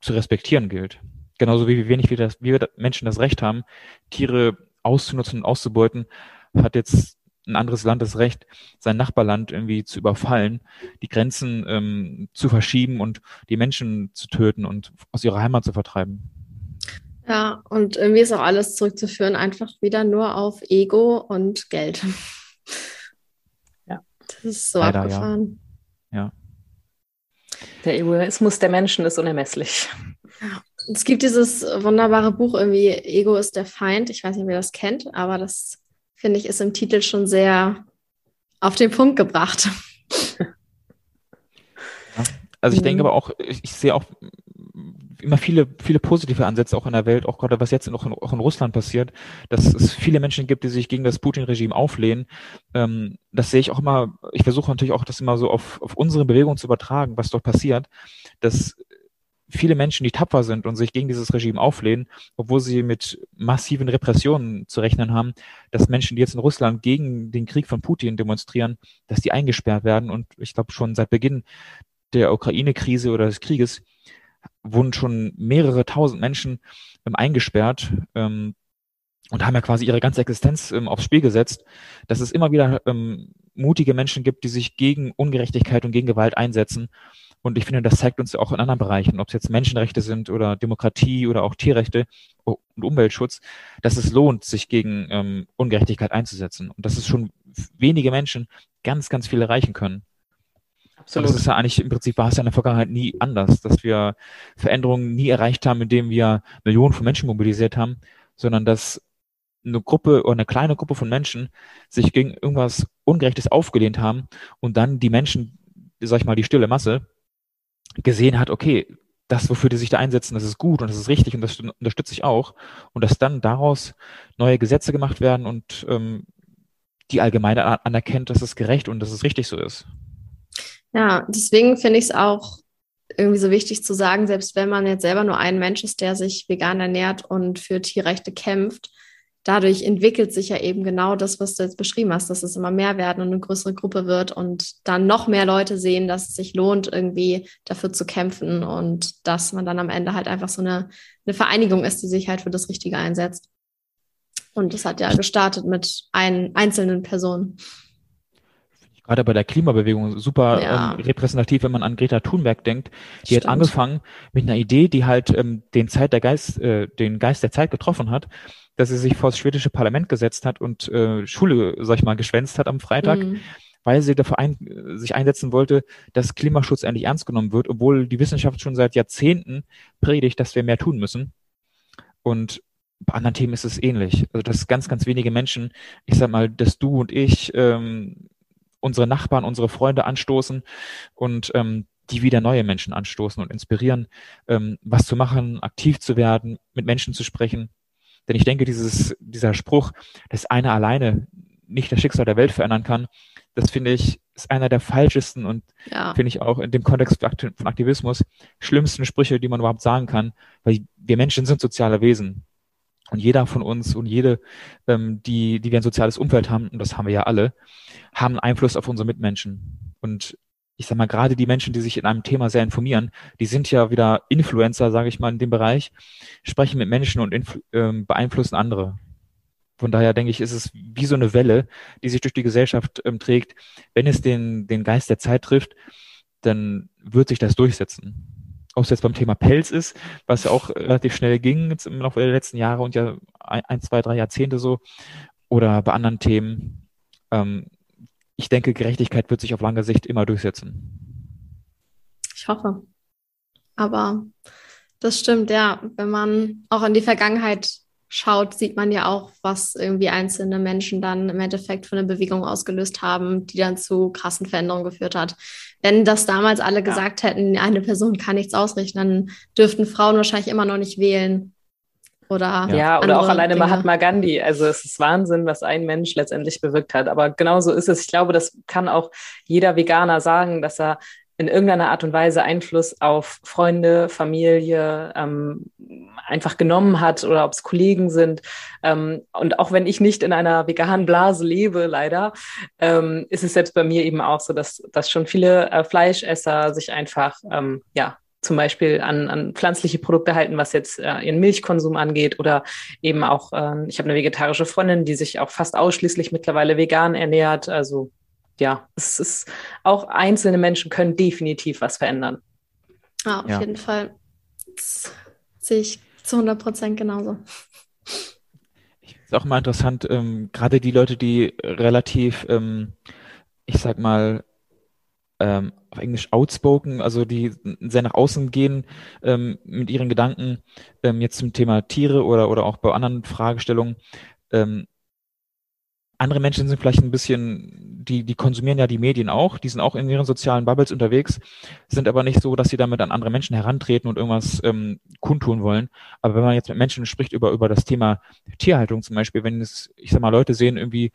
zu respektieren gilt. Genauso wie wenig wir, das, wie wir Menschen das Recht haben, Tiere auszunutzen und auszubeuten, hat jetzt ein anderes Land das Recht, sein Nachbarland irgendwie zu überfallen, die Grenzen ähm, zu verschieben und die Menschen zu töten und aus ihrer Heimat zu vertreiben. Ja, und irgendwie ist auch alles zurückzuführen, einfach wieder nur auf Ego und Geld. Ja. Das ist so Leider, abgefahren. Ja. ja. Der Egoismus der Menschen ist unermesslich. Ja. Es gibt dieses wunderbare Buch irgendwie, Ego ist der Feind. Ich weiß nicht, wer das kennt, aber das finde ich, ist im Titel schon sehr auf den Punkt gebracht. Also ich denke mhm. aber auch, ich, ich, sehe auch immer viele, viele positive Ansätze auch in der Welt, auch gerade was jetzt noch in, auch in Russland passiert, dass es viele Menschen gibt, die sich gegen das Putin-Regime auflehnen. Ähm, das sehe ich auch immer, ich versuche natürlich auch das immer so auf, auf unsere Bewegung zu übertragen, was dort passiert, dass viele Menschen, die tapfer sind und sich gegen dieses Regime auflehnen, obwohl sie mit massiven Repressionen zu rechnen haben, dass Menschen, die jetzt in Russland gegen den Krieg von Putin demonstrieren, dass die eingesperrt werden. Und ich glaube schon seit Beginn der Ukraine-Krise oder des Krieges wurden schon mehrere tausend Menschen ähm, eingesperrt ähm, und haben ja quasi ihre ganze Existenz ähm, aufs Spiel gesetzt, dass es immer wieder ähm, mutige Menschen gibt, die sich gegen Ungerechtigkeit und gegen Gewalt einsetzen und ich finde, das zeigt uns auch in anderen Bereichen, ob es jetzt Menschenrechte sind oder Demokratie oder auch Tierrechte und Umweltschutz, dass es lohnt, sich gegen ähm, Ungerechtigkeit einzusetzen. Und dass es schon wenige Menschen ganz, ganz viel erreichen können. Absolut. Und das ist ja eigentlich im Prinzip war es ja in der Vergangenheit nie anders, dass wir Veränderungen nie erreicht haben, indem wir Millionen von Menschen mobilisiert haben, sondern dass eine Gruppe oder eine kleine Gruppe von Menschen sich gegen irgendwas Ungerechtes aufgelehnt haben und dann die Menschen, sag ich mal, die stille Masse, gesehen hat, okay, das, wofür die sich da einsetzen, das ist gut und das ist richtig und das unterstütze ich auch. Und dass dann daraus neue Gesetze gemacht werden und ähm, die Allgemeine anerkennt, dass es gerecht und dass es richtig so ist. Ja, deswegen finde ich es auch irgendwie so wichtig zu sagen, selbst wenn man jetzt selber nur ein Mensch ist, der sich vegan ernährt und für Tierrechte kämpft, dadurch entwickelt sich ja eben genau das, was du jetzt beschrieben hast, dass es immer mehr werden und eine größere Gruppe wird und dann noch mehr Leute sehen, dass es sich lohnt, irgendwie dafür zu kämpfen und dass man dann am Ende halt einfach so eine, eine Vereinigung ist, die sich halt für das Richtige einsetzt. Und das hat ja gestartet mit ein, einzelnen Personen. Gerade bei der Klimabewegung super ja. ähm, repräsentativ, wenn man an Greta Thunberg denkt. Die Stimmt. hat angefangen mit einer Idee, die halt ähm, den Zeit der Geist, äh, den Geist der Zeit getroffen hat dass sie sich vor das schwedische Parlament gesetzt hat und äh, Schule, sag ich mal, geschwänzt hat am Freitag, mhm. weil sie dafür ein, sich einsetzen wollte, dass Klimaschutz endlich ernst genommen wird, obwohl die Wissenschaft schon seit Jahrzehnten predigt, dass wir mehr tun müssen. Und bei anderen Themen ist es ähnlich. Also dass ganz, ganz wenige Menschen, ich sag mal, dass du und ich ähm, unsere Nachbarn, unsere Freunde anstoßen und ähm, die wieder neue Menschen anstoßen und inspirieren, ähm, was zu machen, aktiv zu werden, mit Menschen zu sprechen. Denn ich denke, dieses, dieser Spruch, dass einer alleine nicht das Schicksal der Welt verändern kann, das finde ich, ist einer der falschesten und ja. finde ich auch in dem Kontext von Aktivismus schlimmsten Sprüche, die man überhaupt sagen kann, weil wir Menschen sind soziale Wesen. Und jeder von uns und jede, ähm, die, die wir ein soziales Umfeld haben, und das haben wir ja alle, haben Einfluss auf unsere Mitmenschen. Und ich sag mal, gerade die Menschen, die sich in einem Thema sehr informieren, die sind ja wieder Influencer, sage ich mal, in dem Bereich, sprechen mit Menschen und ähm, beeinflussen andere. Von daher denke ich, ist es wie so eine Welle, die sich durch die Gesellschaft ähm, trägt. Wenn es den, den Geist der Zeit trifft, dann wird sich das durchsetzen. Ob es jetzt beim Thema Pelz ist, was ja auch relativ schnell ging, jetzt im Laufe der letzten Jahre und ja ein, zwei, drei Jahrzehnte so, oder bei anderen Themen. Ähm, ich denke, Gerechtigkeit wird sich auf lange Sicht immer durchsetzen. Ich hoffe. Aber das stimmt, ja. Wenn man auch in die Vergangenheit schaut, sieht man ja auch, was irgendwie einzelne Menschen dann im Endeffekt für eine Bewegung ausgelöst haben, die dann zu krassen Veränderungen geführt hat. Wenn das damals alle ja. gesagt hätten, eine Person kann nichts ausrichten, dann dürften Frauen wahrscheinlich immer noch nicht wählen. Oder ja, oder auch alleine Dinge. Mahatma Gandhi. Also es ist Wahnsinn, was ein Mensch letztendlich bewirkt hat. Aber genauso ist es. Ich glaube, das kann auch jeder Veganer sagen, dass er in irgendeiner Art und Weise Einfluss auf Freunde, Familie ähm, einfach genommen hat oder ob es Kollegen sind. Ähm, und auch wenn ich nicht in einer veganen Blase lebe, leider, ähm, ist es selbst bei mir eben auch so, dass, dass schon viele äh, Fleischesser sich einfach ähm, ja zum Beispiel an, an pflanzliche Produkte halten, was jetzt äh, ihren Milchkonsum angeht oder eben auch, äh, ich habe eine vegetarische Freundin, die sich auch fast ausschließlich mittlerweile vegan ernährt. Also ja, es ist auch einzelne Menschen können definitiv was verändern. Ja, auf ja. jeden Fall. Das sehe ich zu 100 Prozent genauso. Ich finde es auch mal interessant, ähm, gerade die Leute, die relativ, ähm, ich sag mal, ähm, auf Englisch outspoken, also die sehr nach außen gehen ähm, mit ihren Gedanken, ähm, jetzt zum Thema Tiere oder, oder auch bei anderen Fragestellungen. Ähm, andere Menschen sind vielleicht ein bisschen, die, die konsumieren ja die Medien auch, die sind auch in ihren sozialen Bubbles unterwegs, sind aber nicht so, dass sie damit an andere Menschen herantreten und irgendwas ähm, kundtun wollen. Aber wenn man jetzt mit Menschen spricht über, über das Thema Tierhaltung zum Beispiel, wenn es, ich sag mal, Leute sehen irgendwie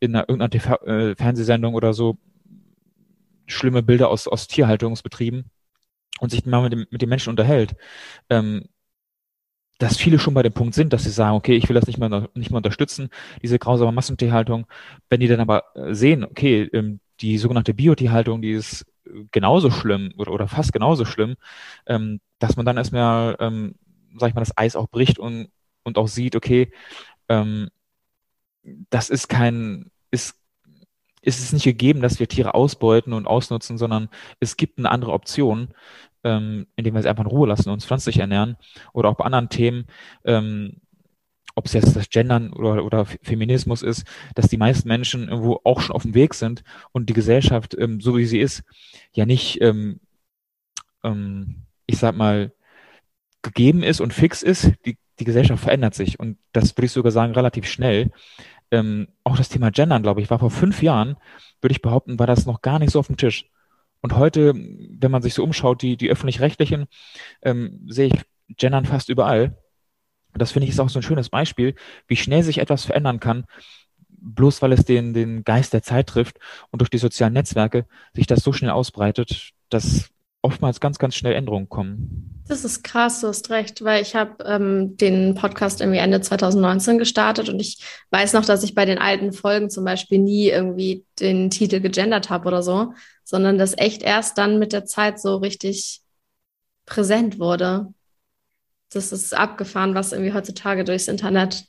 in einer, irgendeiner TV, äh, Fernsehsendung oder so, schlimme Bilder aus, aus Tierhaltungsbetrieben und sich mal mit dem, mit den Menschen unterhält, ähm, dass viele schon bei dem Punkt sind, dass sie sagen, okay, ich will das nicht mehr, nicht mehr unterstützen, diese grausame Massentierhaltung. Wenn die dann aber äh, sehen, okay, ähm, die sogenannte Biotierhaltung, die ist genauso schlimm oder, oder fast genauso schlimm, ähm, dass man dann erstmal, ähm, sag ich mal, das Eis auch bricht und, und auch sieht, okay, das ist kein, ist ist es nicht gegeben, dass wir Tiere ausbeuten und ausnutzen, sondern es gibt eine andere Option, ähm, indem wir sie einfach in Ruhe lassen, uns pflanzlich ernähren oder auch bei anderen Themen, ähm, ob es jetzt das Gendern oder, oder Feminismus ist, dass die meisten Menschen irgendwo auch schon auf dem Weg sind und die Gesellschaft, ähm, so wie sie ist, ja nicht, ähm, ähm, ich sag mal, gegeben ist und fix ist. Die, die Gesellschaft verändert sich und das würde ich sogar sagen relativ schnell ähm, auch das Thema Gendern, glaube ich, war vor fünf Jahren, würde ich behaupten, war das noch gar nicht so auf dem Tisch. Und heute, wenn man sich so umschaut, die, die öffentlich-rechtlichen, ähm, sehe ich Gendern fast überall. Und das finde ich ist auch so ein schönes Beispiel, wie schnell sich etwas verändern kann, bloß weil es den, den Geist der Zeit trifft und durch die sozialen Netzwerke sich das so schnell ausbreitet, dass oftmals ganz, ganz schnell Änderungen kommen. Das ist krass, du hast recht, weil ich habe ähm, den Podcast irgendwie Ende 2019 gestartet und ich weiß noch, dass ich bei den alten Folgen zum Beispiel nie irgendwie den Titel gegendert habe oder so, sondern das echt erst dann mit der Zeit so richtig präsent wurde. Das ist abgefahren, was irgendwie heutzutage durchs Internet,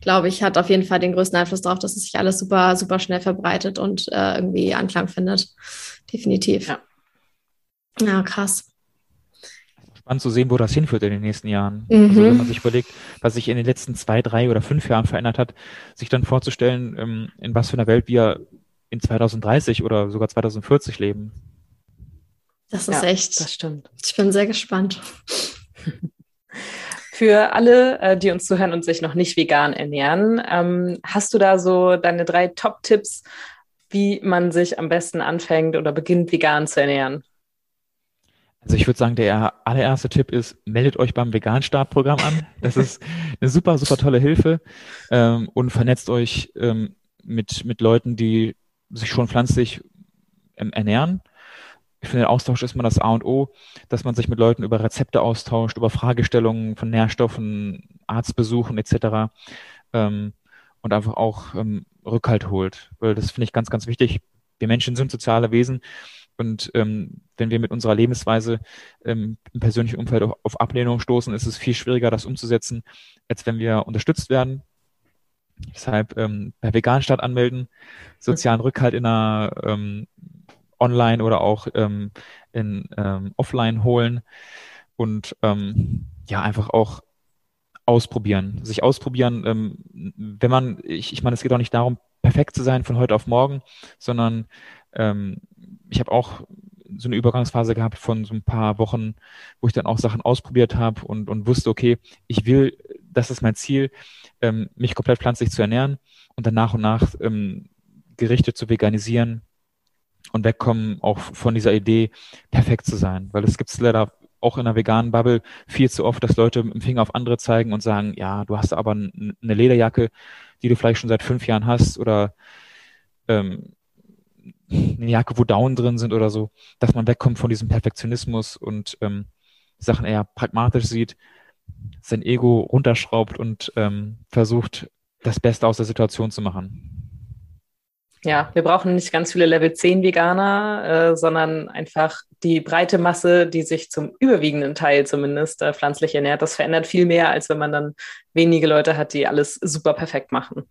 glaube ich, hat auf jeden Fall den größten Einfluss darauf, dass es sich alles super, super schnell verbreitet und äh, irgendwie Anklang findet. Definitiv. Ja. Ja, krass. Spannend zu sehen, wo das hinführt in den nächsten Jahren. Mhm. Also wenn man sich überlegt, was sich in den letzten zwei, drei oder fünf Jahren verändert hat, sich dann vorzustellen, ähm, in was für einer Welt wir in 2030 oder sogar 2040 leben. Das ist ja, echt. Das stimmt. Ich bin sehr gespannt. Für alle, äh, die uns zuhören und sich noch nicht vegan ernähren, ähm, hast du da so deine drei Top-Tipps, wie man sich am besten anfängt oder beginnt, vegan zu ernähren? Also ich würde sagen, der allererste Tipp ist, meldet euch beim Vegan-Startprogramm an. Das ist eine super, super tolle Hilfe ähm, und vernetzt euch ähm, mit, mit Leuten, die sich schon pflanzlich ähm, ernähren. Ich finde, Austausch ist immer das A und O, dass man sich mit Leuten über Rezepte austauscht, über Fragestellungen von Nährstoffen, Arztbesuchen etc. Ähm, und einfach auch ähm, Rückhalt holt. Weil das finde ich ganz, ganz wichtig. Wir Menschen sind soziale Wesen und ähm, wenn wir mit unserer Lebensweise ähm, im persönlichen Umfeld auf, auf, Ablehnung stoßen, ist es viel schwieriger, das umzusetzen, als wenn wir unterstützt werden. Deshalb ähm, bei Veganstadt anmelden, sozialen Rückhalt in einer ähm, Online oder auch ähm, in ähm, Offline holen und ähm, ja einfach auch ausprobieren, sich ausprobieren. Ähm, wenn man, ich, ich meine, es geht auch nicht darum, perfekt zu sein von heute auf morgen, sondern ähm, ich habe auch so eine Übergangsphase gehabt von so ein paar Wochen, wo ich dann auch Sachen ausprobiert habe und, und wusste, okay, ich will, das ist mein Ziel, ähm, mich komplett pflanzlich zu ernähren und dann nach und nach ähm, Gerichte zu veganisieren und wegkommen auch von dieser Idee, perfekt zu sein. Weil es gibt leider auch in der veganen Bubble viel zu oft, dass Leute mit dem Finger auf andere zeigen und sagen, ja, du hast aber eine Lederjacke, die du vielleicht schon seit fünf Jahren hast oder ähm, eine Jacke, wo Down drin sind oder so, dass man wegkommt von diesem Perfektionismus und ähm, Sachen eher pragmatisch sieht, sein Ego runterschraubt und ähm, versucht, das Beste aus der Situation zu machen. Ja, wir brauchen nicht ganz viele Level 10 Veganer, äh, sondern einfach die breite Masse, die sich zum überwiegenden Teil zumindest äh, pflanzlich ernährt. Das verändert viel mehr, als wenn man dann wenige Leute hat, die alles super perfekt machen.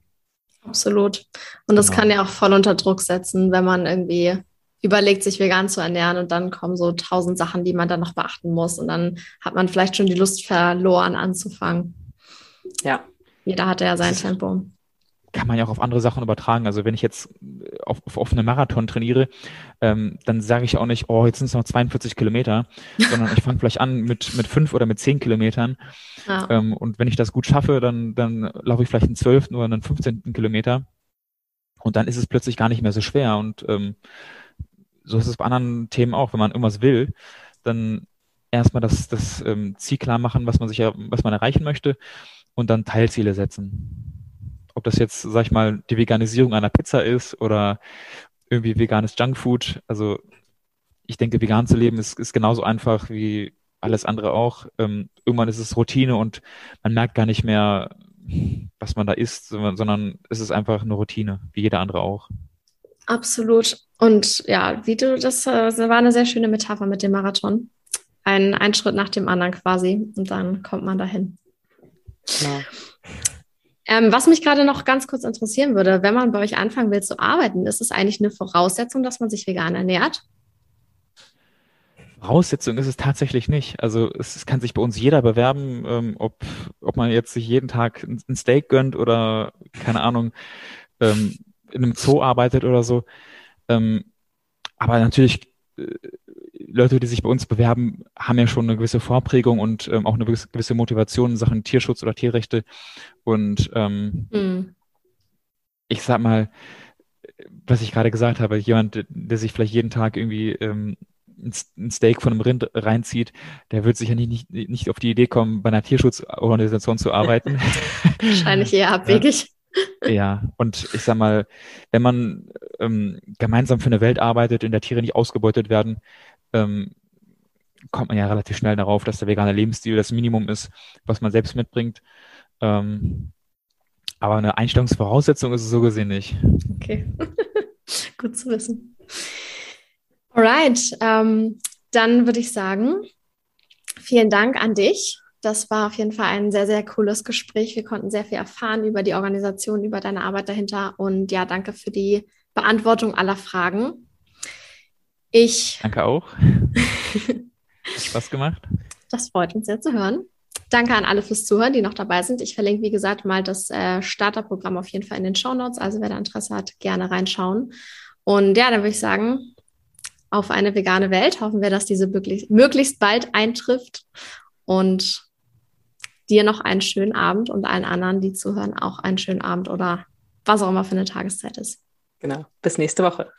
Absolut. Und das genau. kann ja auch voll unter Druck setzen, wenn man irgendwie überlegt, sich vegan zu ernähren und dann kommen so tausend Sachen, die man dann noch beachten muss. Und dann hat man vielleicht schon die Lust verloren anzufangen. Ja. Jeder hatte ja sein Tempo kann man ja auch auf andere Sachen übertragen. Also wenn ich jetzt äh, auf, auf offene Marathon trainiere, ähm, dann sage ich auch nicht, oh, jetzt sind es noch 42 Kilometer, sondern ich fange vielleicht an mit, mit fünf oder mit zehn Kilometern. Ja. Ähm, und wenn ich das gut schaffe, dann, dann laufe ich vielleicht einen zwölften oder einen 15. Kilometer. Und dann ist es plötzlich gar nicht mehr so schwer. Und ähm, so ist es bei anderen Themen auch. Wenn man irgendwas will, dann erstmal das, das ähm, Ziel klar machen, was man sich ja, was man erreichen möchte und dann Teilziele setzen ob das jetzt, sag ich mal, die Veganisierung einer Pizza ist oder irgendwie veganes Junkfood. Also ich denke, vegan zu leben ist, ist genauso einfach wie alles andere auch. Ähm, irgendwann ist es Routine und man merkt gar nicht mehr, was man da isst, sondern es ist einfach eine Routine, wie jeder andere auch. Absolut. Und ja, wie du, das, das war eine sehr schöne Metapher mit dem Marathon. Ein, ein Schritt nach dem anderen quasi und dann kommt man dahin. Genau. Ähm, was mich gerade noch ganz kurz interessieren würde, wenn man bei euch anfangen will zu arbeiten, ist es eigentlich eine Voraussetzung, dass man sich vegan ernährt? Voraussetzung ist es tatsächlich nicht. Also es, es kann sich bei uns jeder bewerben, ähm, ob, ob man jetzt sich jeden Tag ein Steak gönnt oder keine Ahnung ähm, in einem Zoo arbeitet oder so. Ähm, aber natürlich äh, Leute, die sich bei uns bewerben, haben ja schon eine gewisse Vorprägung und ähm, auch eine gewisse Motivation in Sachen Tierschutz oder Tierrechte. Und ähm, mhm. ich sag mal, was ich gerade gesagt habe, jemand, der sich vielleicht jeden Tag irgendwie ähm, ein Steak von einem Rind reinzieht, der wird sicher nicht, nicht, nicht auf die Idee kommen, bei einer Tierschutzorganisation zu arbeiten. Wahrscheinlich eher abwegig. Ja, und ich sag mal, wenn man ähm, gemeinsam für eine Welt arbeitet, in der Tiere nicht ausgebeutet werden, ähm, kommt man ja relativ schnell darauf, dass der vegane Lebensstil das Minimum ist, was man selbst mitbringt. Ähm, aber eine Einstellungsvoraussetzung ist es so gesehen nicht. Okay, gut zu wissen. Alright, ähm, dann würde ich sagen, vielen Dank an dich. Das war auf jeden Fall ein sehr, sehr cooles Gespräch. Wir konnten sehr viel erfahren über die Organisation, über deine Arbeit dahinter. Und ja, danke für die Beantwortung aller Fragen. Ich. Danke auch. Hat Spaß gemacht. Das freut uns sehr zu hören. Danke an alle fürs Zuhören, die noch dabei sind. Ich verlinke, wie gesagt, mal das äh, Starterprogramm auf jeden Fall in den Show Notes. Also wer da Interesse hat, gerne reinschauen. Und ja, dann würde ich sagen, auf eine vegane Welt. Hoffen wir, dass diese möglichst, möglichst bald eintrifft. Und dir noch einen schönen Abend und allen anderen, die zuhören, auch einen schönen Abend oder was auch immer für eine Tageszeit ist. Genau. Bis nächste Woche.